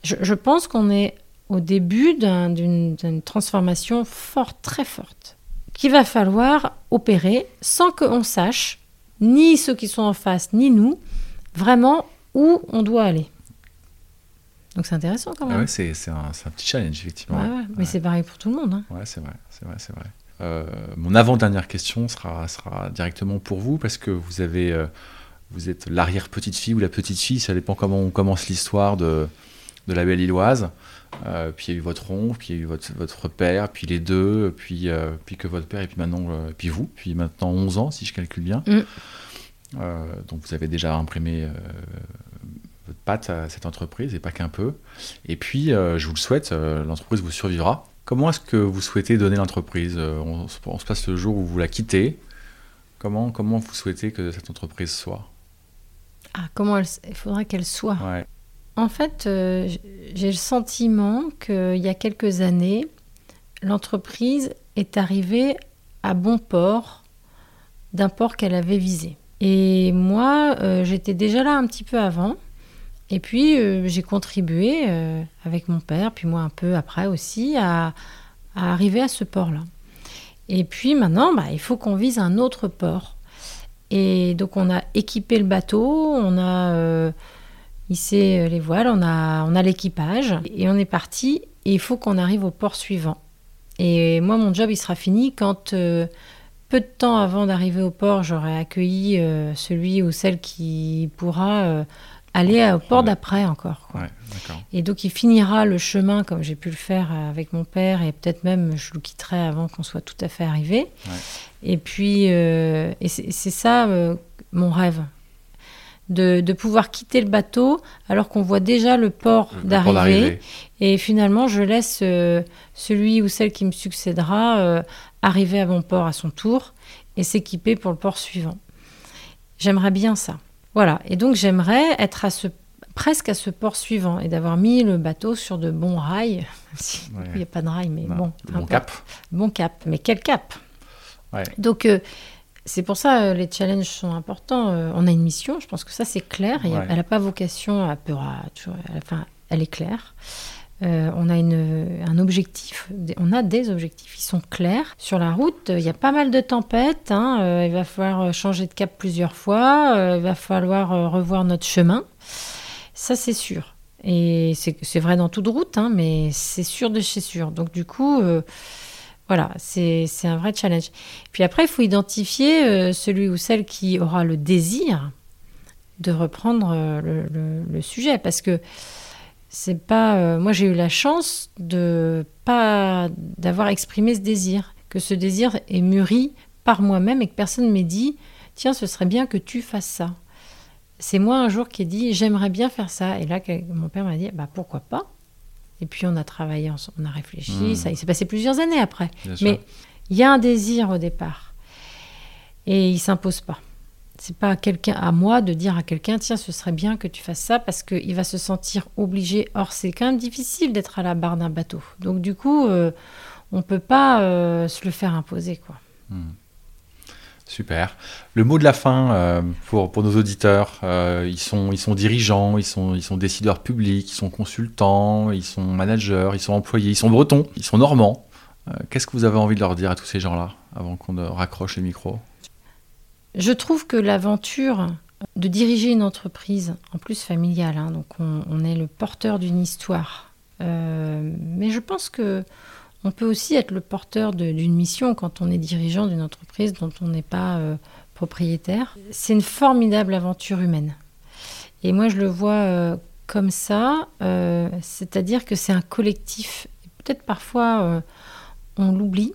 Je, je pense qu'on est au début d'une transformation forte, très forte, qu'il va falloir opérer sans qu'on sache, ni ceux qui sont en face, ni nous, vraiment où on doit aller. Donc c'est intéressant quand ah même. ouais, c'est un, un, petit challenge, effectivement. Ouais, mais c'est pareil pour tout le monde. Hein. Ouais, c'est vrai, c'est vrai, c'est vrai. Euh, mon avant-dernière question sera, sera directement pour vous, parce que vous avez... Euh, vous êtes l'arrière-petite-fille ou la petite-fille, ça dépend comment on commence l'histoire de, de la belle Illoise. Euh, puis il y a eu votre oncle, puis il y a eu votre, votre père, puis les deux, puis, euh, puis que votre père, et puis maintenant, euh, puis vous, puis maintenant 11 ans, si je calcule bien. Mm. donc vous avez déjà imprimé votre patte à cette entreprise, et pas qu'un peu. Et puis, je vous le souhaite, l'entreprise vous survivra. Comment est-ce que vous souhaitez donner l'entreprise on, on, se passe le jour où vous la quittez. Comment, comment vous souhaitez que cette entreprise soit? Ah, comment il faudrait qu'elle soit ouais. En fait, euh, j'ai le sentiment qu'il y a quelques années, l'entreprise est arrivée à bon port d'un port qu'elle avait visé. Et moi, euh, j'étais déjà là un petit peu avant. Et puis, euh, j'ai contribué avec mon père, puis moi un peu après aussi, à, arriver à ce port-là. Et puis maintenant, bah, il faut qu'on vise un autre port. Et donc, on a équipé le bateau, on a hisser euh, les voiles, on a, on a l'équipage et on est parti. Et il faut qu'on arrive au port suivant. Et moi, mon job, il sera fini quand, euh, peu de temps avant d'arriver au port, j'aurai accueilli euh, celui ou celle qui pourra aller au port d'après encore. et donc, il finira le chemin comme j'ai pu le faire avec mon père et peut-être même je le quitterai avant qu'on soit tout à fait arrivé. Et puis, c'est ça mon rêve de, de, pouvoir quitter le bateau alors qu'on voit déjà le port d'arrivée. Et finalement, je laisse euh, celui ou celle qui me succédera euh, arriver à mon port à son tour et s'équiper pour le port suivant. J'aimerais bien ça. Voilà. Et donc, j'aimerais être à ce, presque à ce port suivant et d'avoir mis le bateau sur de bons rails. (laughs) Il n'y a pas de rails, mais bon. Bon cap. Bon cap. Mais quel cap Donc, euh, c'est pour ça euh, les challenges sont importants. Euh, on a une mission, je pense que ça c'est clair. elle n'a pas vocation à peur. Enfin, elle est claire. Euh, on a un objectif, on a des objectifs, ils sont clairs. Sur la route, il y a pas mal de tempêtes, hein, il va falloir changer de cap plusieurs fois, il va falloir revoir notre chemin. Ça, c'est sûr. Et c'est vrai dans toute route, hein, mais c'est sûr de chez sûr. Donc, du coup, voilà, c'est un vrai challenge. Puis après, il faut identifier euh, celui ou celle qui aura le désir de reprendre euh, le, sujet. Parce que c'est pas. Euh, moi, j'ai eu la chance de pas d'avoir exprimé ce désir, que ce désir est mûri par moi-même et que personne m'ait dit tiens, ce serait bien que tu fasses ça. C'est moi un jour qui ai dit j'aimerais bien faire ça. Et là, mon père m'a dit bah pourquoi pas? Et puis on a travaillé, on a réfléchi. Hmm. Ça, il s'est passé plusieurs années après. Mais il y a un désir au départ. Et il s'impose pas. C'est pas à quelqu'un, à moi de dire à quelqu'un, tiens, ce serait bien que tu fasses ça parce qu'il va se sentir obligé. Or, c'est quand même difficile d'être à la barre d'un bateau. Donc, du coup, euh, on peut pas euh, se le faire imposer, quoi. Hmm. Super. Le mot de la fin euh, pour, pour, nos auditeurs, euh, ils, sont, ils sont dirigeants, ils sont, ils sont décideurs publics, ils sont consultants, ils sont managers, ils sont employés, ils sont bretons, ils sont normands. Euh, qu'est-ce que vous avez envie de leur dire à tous ces gens-là avant qu'on raccroche les micros? Je trouve que l'aventure de diriger une entreprise, en plus familiale, hein, donc on, on, est le porteur d'une histoire. mais je pense que on peut aussi être le porteur d'une mission quand on est dirigeant d'une entreprise dont on n'est pas euh, propriétaire. C'est une formidable aventure humaine. Et moi, je le vois euh, comme ça, euh, c'est-à-dire que c'est un collectif. Peut-être parfois, on l'oublie,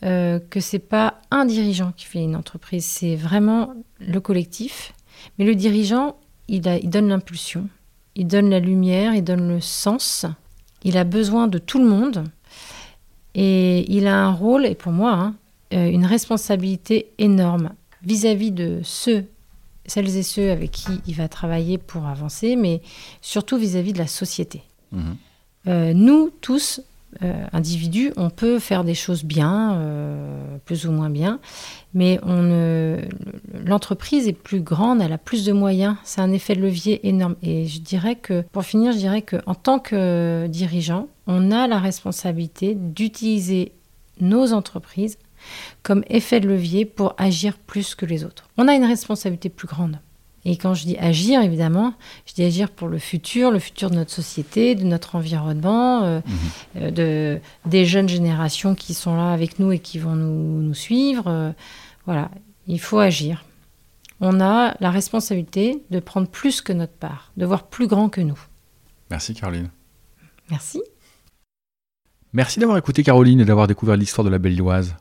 que c'est pas un dirigeant qui fait une entreprise, c'est vraiment le collectif. Mais le dirigeant, il donne l'impulsion, il donne la lumière, il donne le sens. Il a besoin de tout le monde et il a un rôle, et pour moi, hein, euh, une responsabilité énorme vis-à-vis de ceux, celles et ceux avec qui il va travailler pour avancer, mais surtout vis-à-vis de la société. Mhm. Euh, nous, tous, euh, individus, on peut faire des choses bien, euh, plus ou moins bien, mais l'entreprise est plus grande, elle a plus de moyens, c'est un effet de levier énorme. Et je dirais que, pour finir, je dirais qu'en tant que dirigeant, on a la responsabilité d'utiliser nos entreprises comme effet de levier pour agir plus que les autres. On a une responsabilité plus grande. Et quand je dis agir, évidemment, je dis agir pour le futur, le futur de notre société, de notre environnement, euh, mhm. euh, de, des jeunes générations qui sont là avec nous et qui vont nous, nous suivre. Euh, voilà, il faut agir. On a la responsabilité de prendre plus que notre part, de voir plus grand que nous. Merci Caroline. Merci. Merci d'avoir écouté Caroline et d'avoir découvert l'histoire de la Belle Illoise.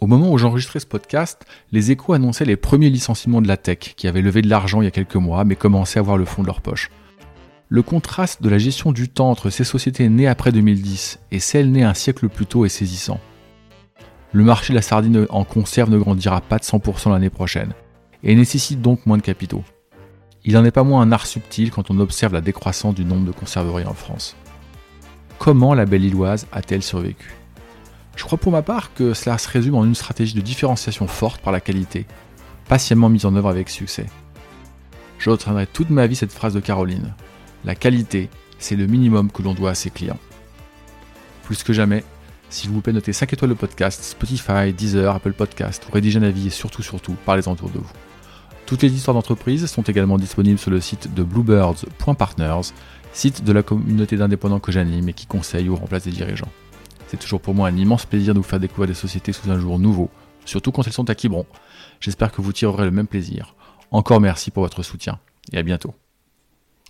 Au moment où j'enregistrais ce podcast, les échos annonçaient les premiers licenciements de la tech, qui avaient levé de l'argent il y a quelques mois, mais commençaient à voir le fond de leur poche. Le contraste de la gestion du temps entre ces sociétés nées après 2010 et celles nées un siècle plus tôt est saisissant. Le marché de la sardine en conserve ne grandira pas de 100% l'année prochaine, et nécessite donc moins de capitaux. Il n'en est pas moins un art subtil quand on observe la décroissance du nombre de conserveries en France. Comment la belle Illoise a-t-elle survécu? Je crois pour ma part que cela se résume en une stratégie de différenciation forte par la qualité, patiemment mise en œuvre avec succès. Je retiendrai toute ma vie cette phrase de Caroline. La qualité, c'est le minimum que l'on doit à ses clients. Plus que jamais, s'il vous plaît, notez 5 étoiles le podcast, Spotify, Deezer, Apple Podcast, ou rédigez un avis et surtout, surtout, parlez autour de vous. Toutes les histoires d'entreprise sont également disponibles sur le site de bluebirds.partners, site de la communauté d'indépendants que j'anime et qui conseille ou remplace des dirigeants. C'est toujours pour moi un immense plaisir de vous faire découvrir des sociétés sous un jour nouveau, surtout quand elles sont à Quiberon. J'espère que vous tirerez le même plaisir. Encore merci pour votre soutien et à bientôt.